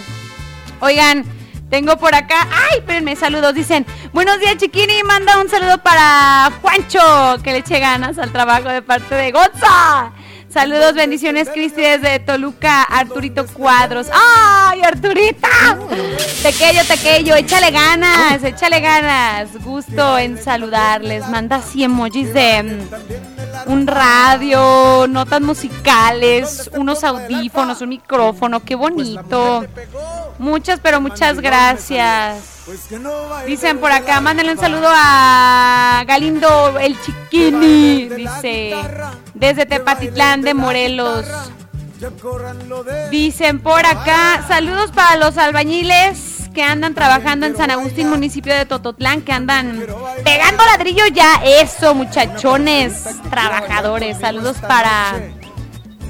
Oigan, tengo por acá, ay, espérenme, saludos, dicen, buenos días chiquini, manda un saludo para Juancho, que le eche ganas al trabajo de parte de Gonza. Saludos, bendiciones, Cristi, desde Toluca, Arturito Cuadros. ¡Ay, Arturita! Tequello, tequello, échale ganas, échale ganas. Gusto en saludarles. Manda así emojis de un radio, notas musicales, unos audífonos, un micrófono. ¡Qué bonito! Muchas, pero muchas gracias. Dicen por acá, mándenle un saludo a Galindo el Chiquini. Dice, desde Tepatitlán de Morelos. Dicen por acá, saludos para los albañiles que andan trabajando en San Agustín, municipio de Tototlán, que andan pegando ladrillo ya. Eso, muchachones, trabajadores. Saludos para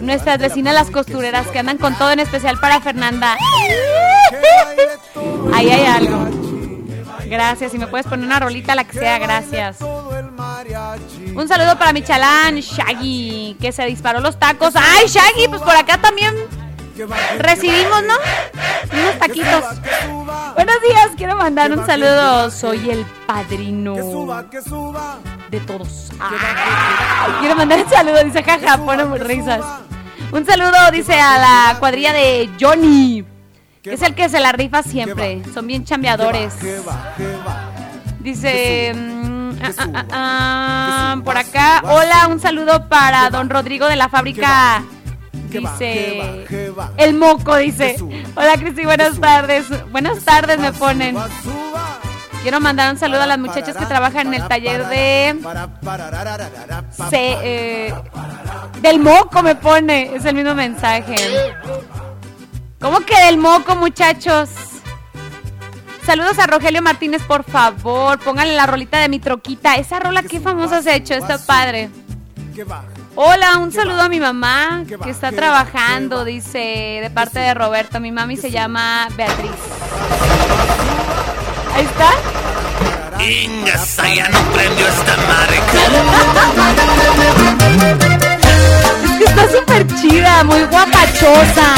nuestras vecinas las costureras que andan con todo, en especial para Fernanda. Ahí hay algo. Gracias. Si me puedes poner una rolita, la que sea, gracias. Un saludo para mi chalán, Shaggy, que se disparó los tacos. ¡Ay, Shaggy! Pues por acá también recibimos, ¿no? Unos taquitos. Buenos días, quiero mandar un saludo. Soy el padrino de todos. Quiero mandar un saludo, dice jaja, pone muy risas. Un saludo, dice a la cuadrilla de Johnny, es el que se la rifa siempre. Son bien chambeadores. Dice. mm, ah, ah, ah, por acá. Hola, un saludo para don Rodrigo de la fábrica. Dice. El moco, dice. Hola, Cristi, buenas tardes. Buenas tardes, me ponen. Quiero mandar un saludo a las muchachas que trabajan en el taller de. Se- eh, del moco, me pone. Es el mismo mensaje. ¿Cómo que del moco, muchachos? Saludos a Rogelio Martínez, por favor. Pónganle la rolita de mi troquita. Esa rola, qué famosa has hecho. Está padre. Hola, un saludo a mi mamá que está trabajando, dice, de parte de Roberto. Mi mami se llama Beatriz. Ahí está. Ingas, ya no prendió esta Es que está súper chida, muy guapachosa.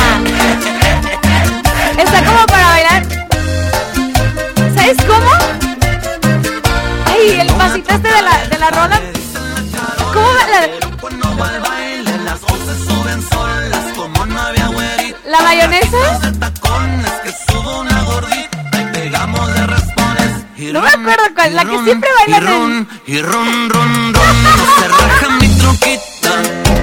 Está como para bailar. ¿Sabes cómo? Ay, el pasito este de la, de la rola. ¿Cómo va la, Las voces suben solas como no había güerita. la mayonesa? que subo una gordita y pegamos de raspones. Y No me acuerdo cuál, la que siempre y en... ron, y ron, ron, ron, no se raja mi troquita.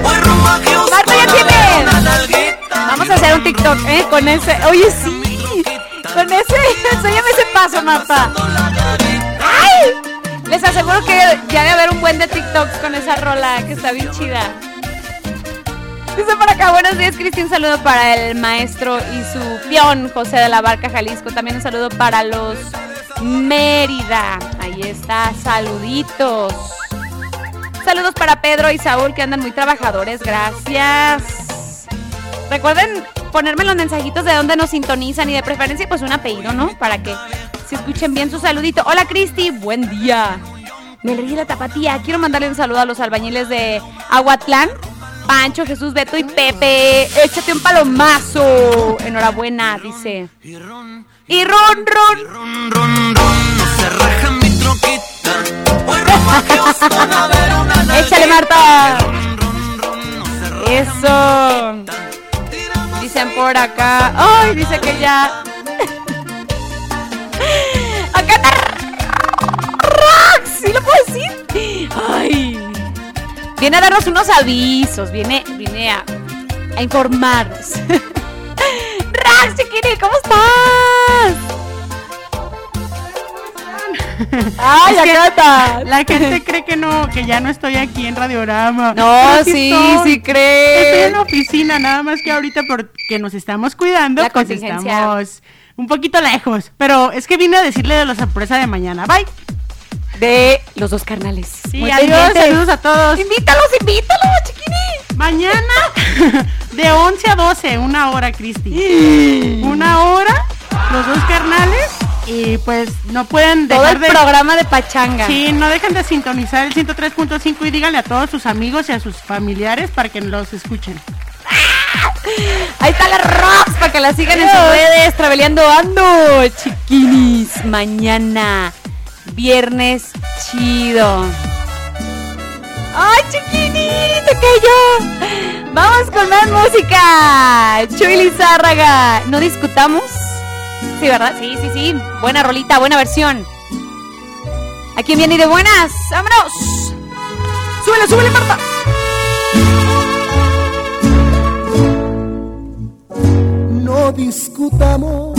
Voy rumbo a Houston Marta ya. Vamos a hacer un TikTok, ¿eh? Con ese. Oye, sí. Con ese. Enséñame ese paso, Marta. ¡Ay! Les aseguro que ya debe haber un buen de TikToks con esa rola que está bien chida. Dice por acá, buenos días, Cristi. Un saludo para el maestro y su peón, José de la Barca, Jalisco. También un saludo para los Mérida. Ahí está, saluditos. Saludos para Pedro y Saúl que andan muy trabajadores, gracias. Recuerden ponerme los mensajitos de dónde nos sintonizan y de preferencia pues un apellido, ¿no? Para que se escuchen bien su saludito. Hola Cristi, buen día. Me leí la tapatía. Quiero mandarle un saludo a los albañiles de Aguatlán. Pancho, Jesús, Beto y Pepe. Échate un palomazo. Enhorabuena, dice. Y ron, ron. Se raja mi troquita. Voy rumbo a Houston a ver una Échale, Marta. Eso. Dicen por acá. Ay, dice que ya. Ay. Viene a darnos unos avisos. Viene, viene a, a informarnos. Rax, chiquini, ¿cómo estás? Ay, Es acá. La gente cree que no, que ya no estoy aquí en Radiorama. No, sí, estoy. sí creen. Estoy en la oficina, nada más que ahorita porque nos estamos cuidando, La pues estamos un poquito lejos. Pero es que vine a decirle de la sorpresa de mañana. Bye. De los dos carnales. Sí, Muy adiós, pendientes. saludos a todos. Invítalos, invítalos, chiquini. Mañana de 11 a 12, una hora, Cristi. una hora, los dos carnales. Y pues no pueden Todo dejar el de... programa de pachanga. Sí, no dejen de sintonizar el 103.5 y díganle a todos sus amigos y a sus familiares para que los escuchen. Ahí está la Rox para que la sigan en sus redes. Traveleando ando, chiquinis. Mañana, viernes chido. ¡Ay, chiquinito, que yo! Vamos con más música. Chuy Lizárraga. ¿No discutamos? Sí, ¿verdad? Sí, sí, sí. Buena rolita, buena versión. ¿A quién viene de buenas? ¡Vámonos! ¡Súbele, súbele, Marta! no discutamos,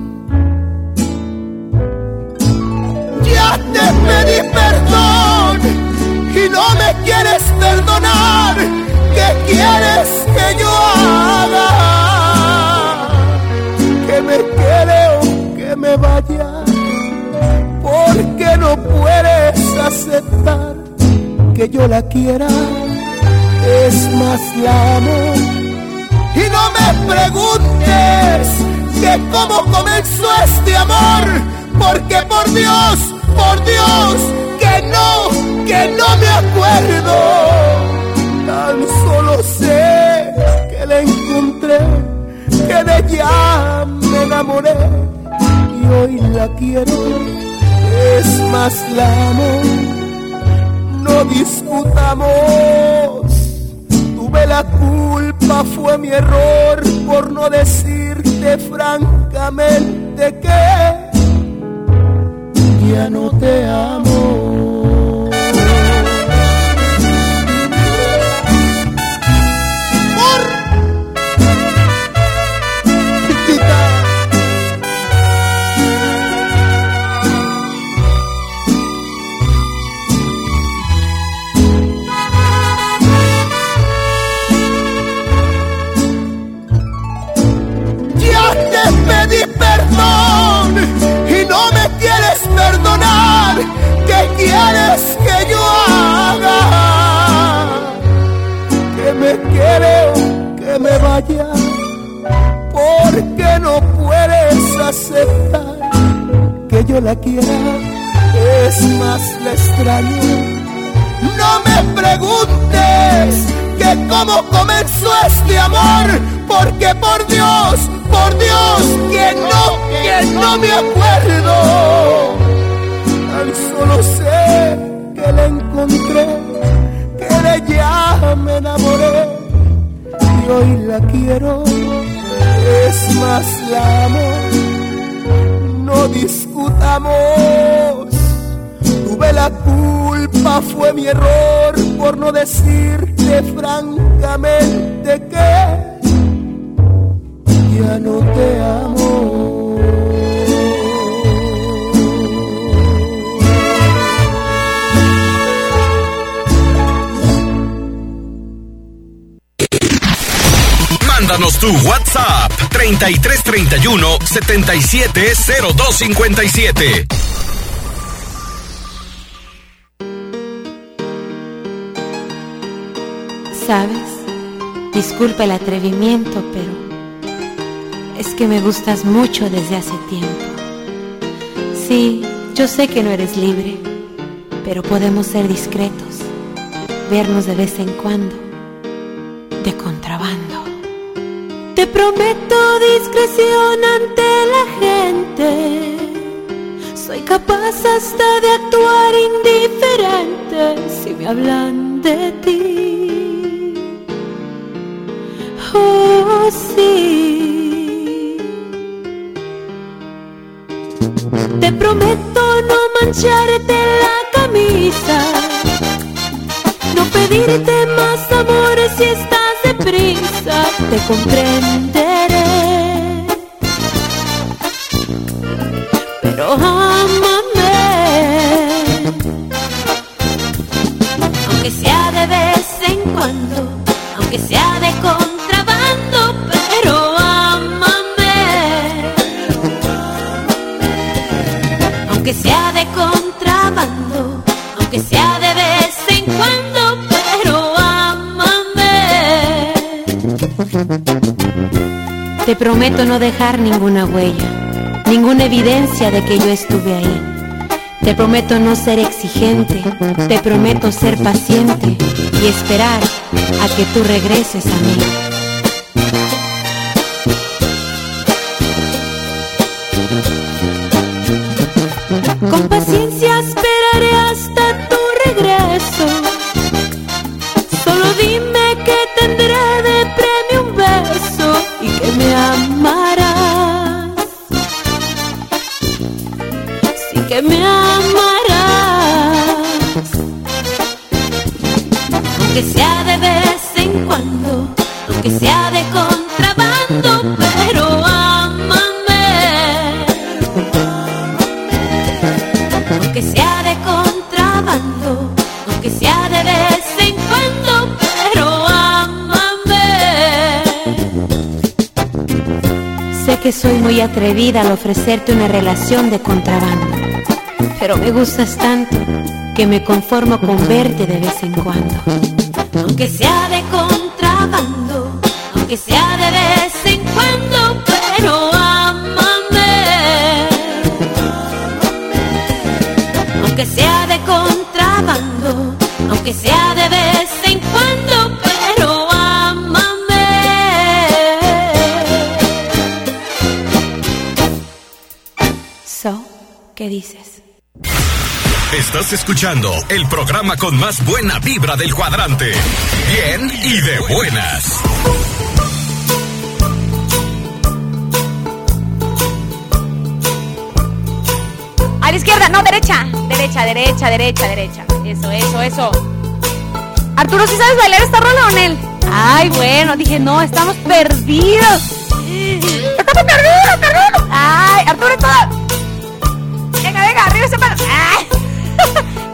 Ya te pedí perdón. Me quieres perdonar, ¿qué quieres que yo haga? Que me quede o que me vaya, porque no puedes aceptar que yo la quiera, es más la amo. Y no me preguntes que cómo comenzó este amor, porque por Dios, por Dios, que no, que no me acuerdo. Tan solo sé que la encontré, que de ella me enamoré y hoy la quiero, es más la amo. No discutamos, tuve la culpa, fue mi error por no decirte francamente que ya no te amo. Ya te pedí perdón perdonar. ¿Qué quieres que yo haga? Que me quede o que me vaya. Porque no puedes aceptar que yo la quiera. Es más, la extraño. No me preguntes que cómo comenzó este amor, porque por Dios, por Dios, que no, que no me acuerdo. Solo sé que la encontré, que de ella me enamoré y hoy la quiero, es más la amo. No discutamos, tuve la culpa, fue mi error por no decirte francamente que ya no te amo. Mándanos tu WhatsApp 3331 770257. ¿Sabes? Disculpa el atrevimiento, pero es que me gustas mucho desde hace tiempo. Sí, yo sé que no eres libre, pero podemos ser discretos, vernos de vez en cuando, Te prometo discreción ante la gente. Soy capaz hasta de actuar indiferente si me hablan de ti. Oh, sí. Te prometo no mancharte la camisa, no pedirte más amor si estás deprisa, te comprenderé. Pero Te prometo no dejar ninguna huella, ninguna evidencia de que yo estuve ahí. Te prometo no ser exigente, te prometo ser paciente y esperar a que tú regreses a mí. Al ofrecerte una relación de contrabando, pero me gustas tanto que me conformo con verte de vez en cuando. Aunque sea de contrabando, aunque sea de vez en cuando, pero ámame. Aunque sea de contrabando, aunque sea de ¿qué dices? Estás escuchando el programa con más buena vibra del cuadrante. Bien y de buenas. A la izquierda, no, derecha. Derecha, derecha, derecha, derecha. Eso, eso, eso. Arturo, ¿sí sabes bailar esta rola o Nel? Ay, bueno, dije, no, estamos perdidos. Estamos perdidos, perdidos. Ay, Arturo, está. Arriba ese palo. Ay.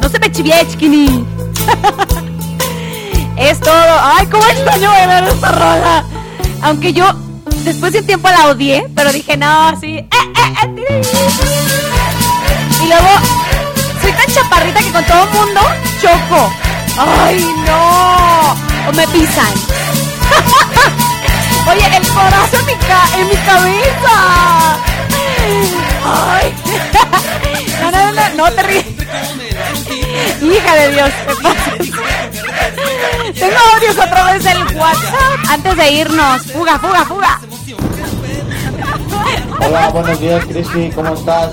No se me chivie, chiquini. Es todo. Ay, cómo extraño bailar esta rola. Aunque yo después de un tiempo la odié, pero dije, no, sí. Eh, eh, eh. Y luego, soy tan chaparrita que con todo el mundo choco. ¡Ay, no! O me pisan. Oye, el corazón en mi, en mi cabeza. ¡Ay! No, te ríes. Hija de Dios. Tengo audios otra vez el WhatsApp. Antes de irnos, fuga, fuga, fuga. Hola, buenos días, Cristi, ¿cómo estás?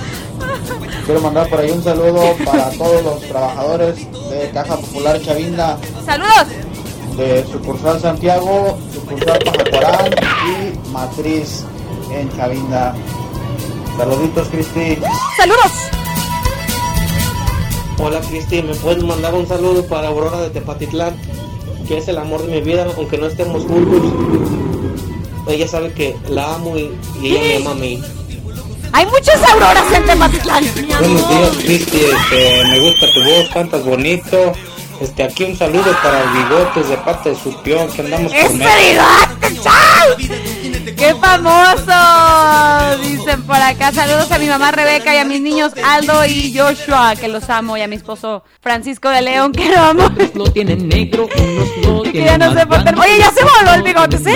Quiero mandar por ahí un saludo para todos los trabajadores de Caja Popular Chavinda, Saludos. de sucursal Santiago, sucursal Pajacorán y Matriz en Chavinda. Saluditos, Cristi. Saludos. Hola Cristi, ¿me puedes mandar un saludo para Aurora de Tepatitlán? Que es el amor de mi vida, aunque no estemos juntos. Ella sabe que la amo y, y ella me ama a mí. Hay muchas auroras en Tepatitlán. Buenos días Cristi, este, me gusta tu voz, cantas bonito. Este, aquí un saludo para bigotes de parte de su peón que andamos por ¡Ese medio. bigote, chao! ¡Qué famoso! Dicen por acá. Saludos a mi mamá Rebeca y a mis niños Aldo y Joshua, que los amo, y a mi esposo Francisco de León, que lo amo. Lo tienen negro, unos lo Que tienen ya no sé por qué. blanco, Oye, ya se voló el bigote, ¿sí?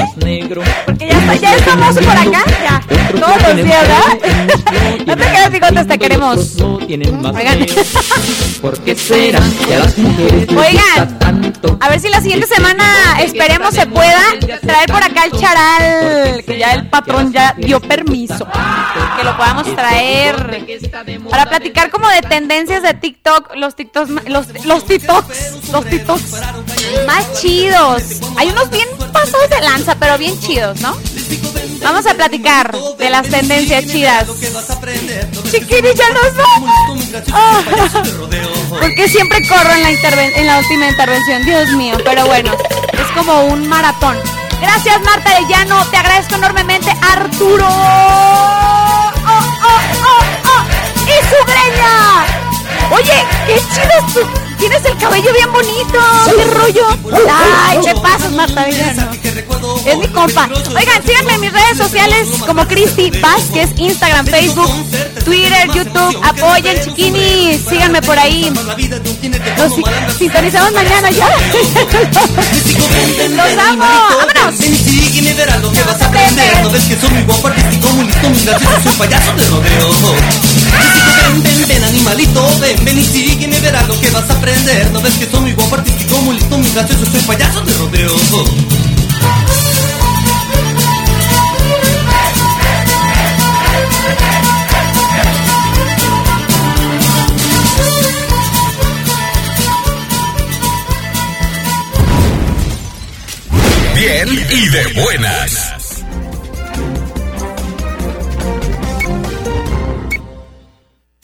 Porque ya, está, ya es famoso por acá. Ya. Todos los días, ¿verdad? No te quedes bigotes, te queremos. Oigan. ¿Por qué será que a las mujeres Oigan. A ver si la siguiente semana esperemos se pueda traer por acá el charal, que ya el patrón ya dio permiso, que lo podamos traer para platicar como de tendencias de TikTok, los TikToks, los, los TikToks, los TikToks más chidos. Hay unos bien pasados de lanza, pero bien chidos, ¿no? Vamos a platicar de las tendencias chidas. Chiquini, ya nos vamos. ¿Por qué siempre corro en la, interven- en la última intervención? Dios mío, pero bueno, es como un maratón. Gracias, Marta de Llano. Te agradezco enormemente, Arturo. ¡Oh, oh, oh, oh! ¡Y su greña! Oye, qué chido es tu- Tienes el cabello bien bonito. ¿Qué rollo? Ay, te pasas, Marta. Es mi compa. Oigan, síganme en mis redes sociales como Cristi Vázquez, Instagram, Facebook, Twitter, YouTube. Apoyen, chiquinis. Síganme por ahí. Nos si- sintonizamos mañana ya. Los amo. Vámonos. A aprender. No ves que soy muy guapo, artístico, muy listo, muy gracioso, soy payaso de rodeo. Ven, ven, ven, animalito, ven, ven y sígueme, verás lo que vas a aprender. No ves que soy muy guapo, artístico, muy listo, muy gracioso, soy payaso de rodeo. Bien y de buenas.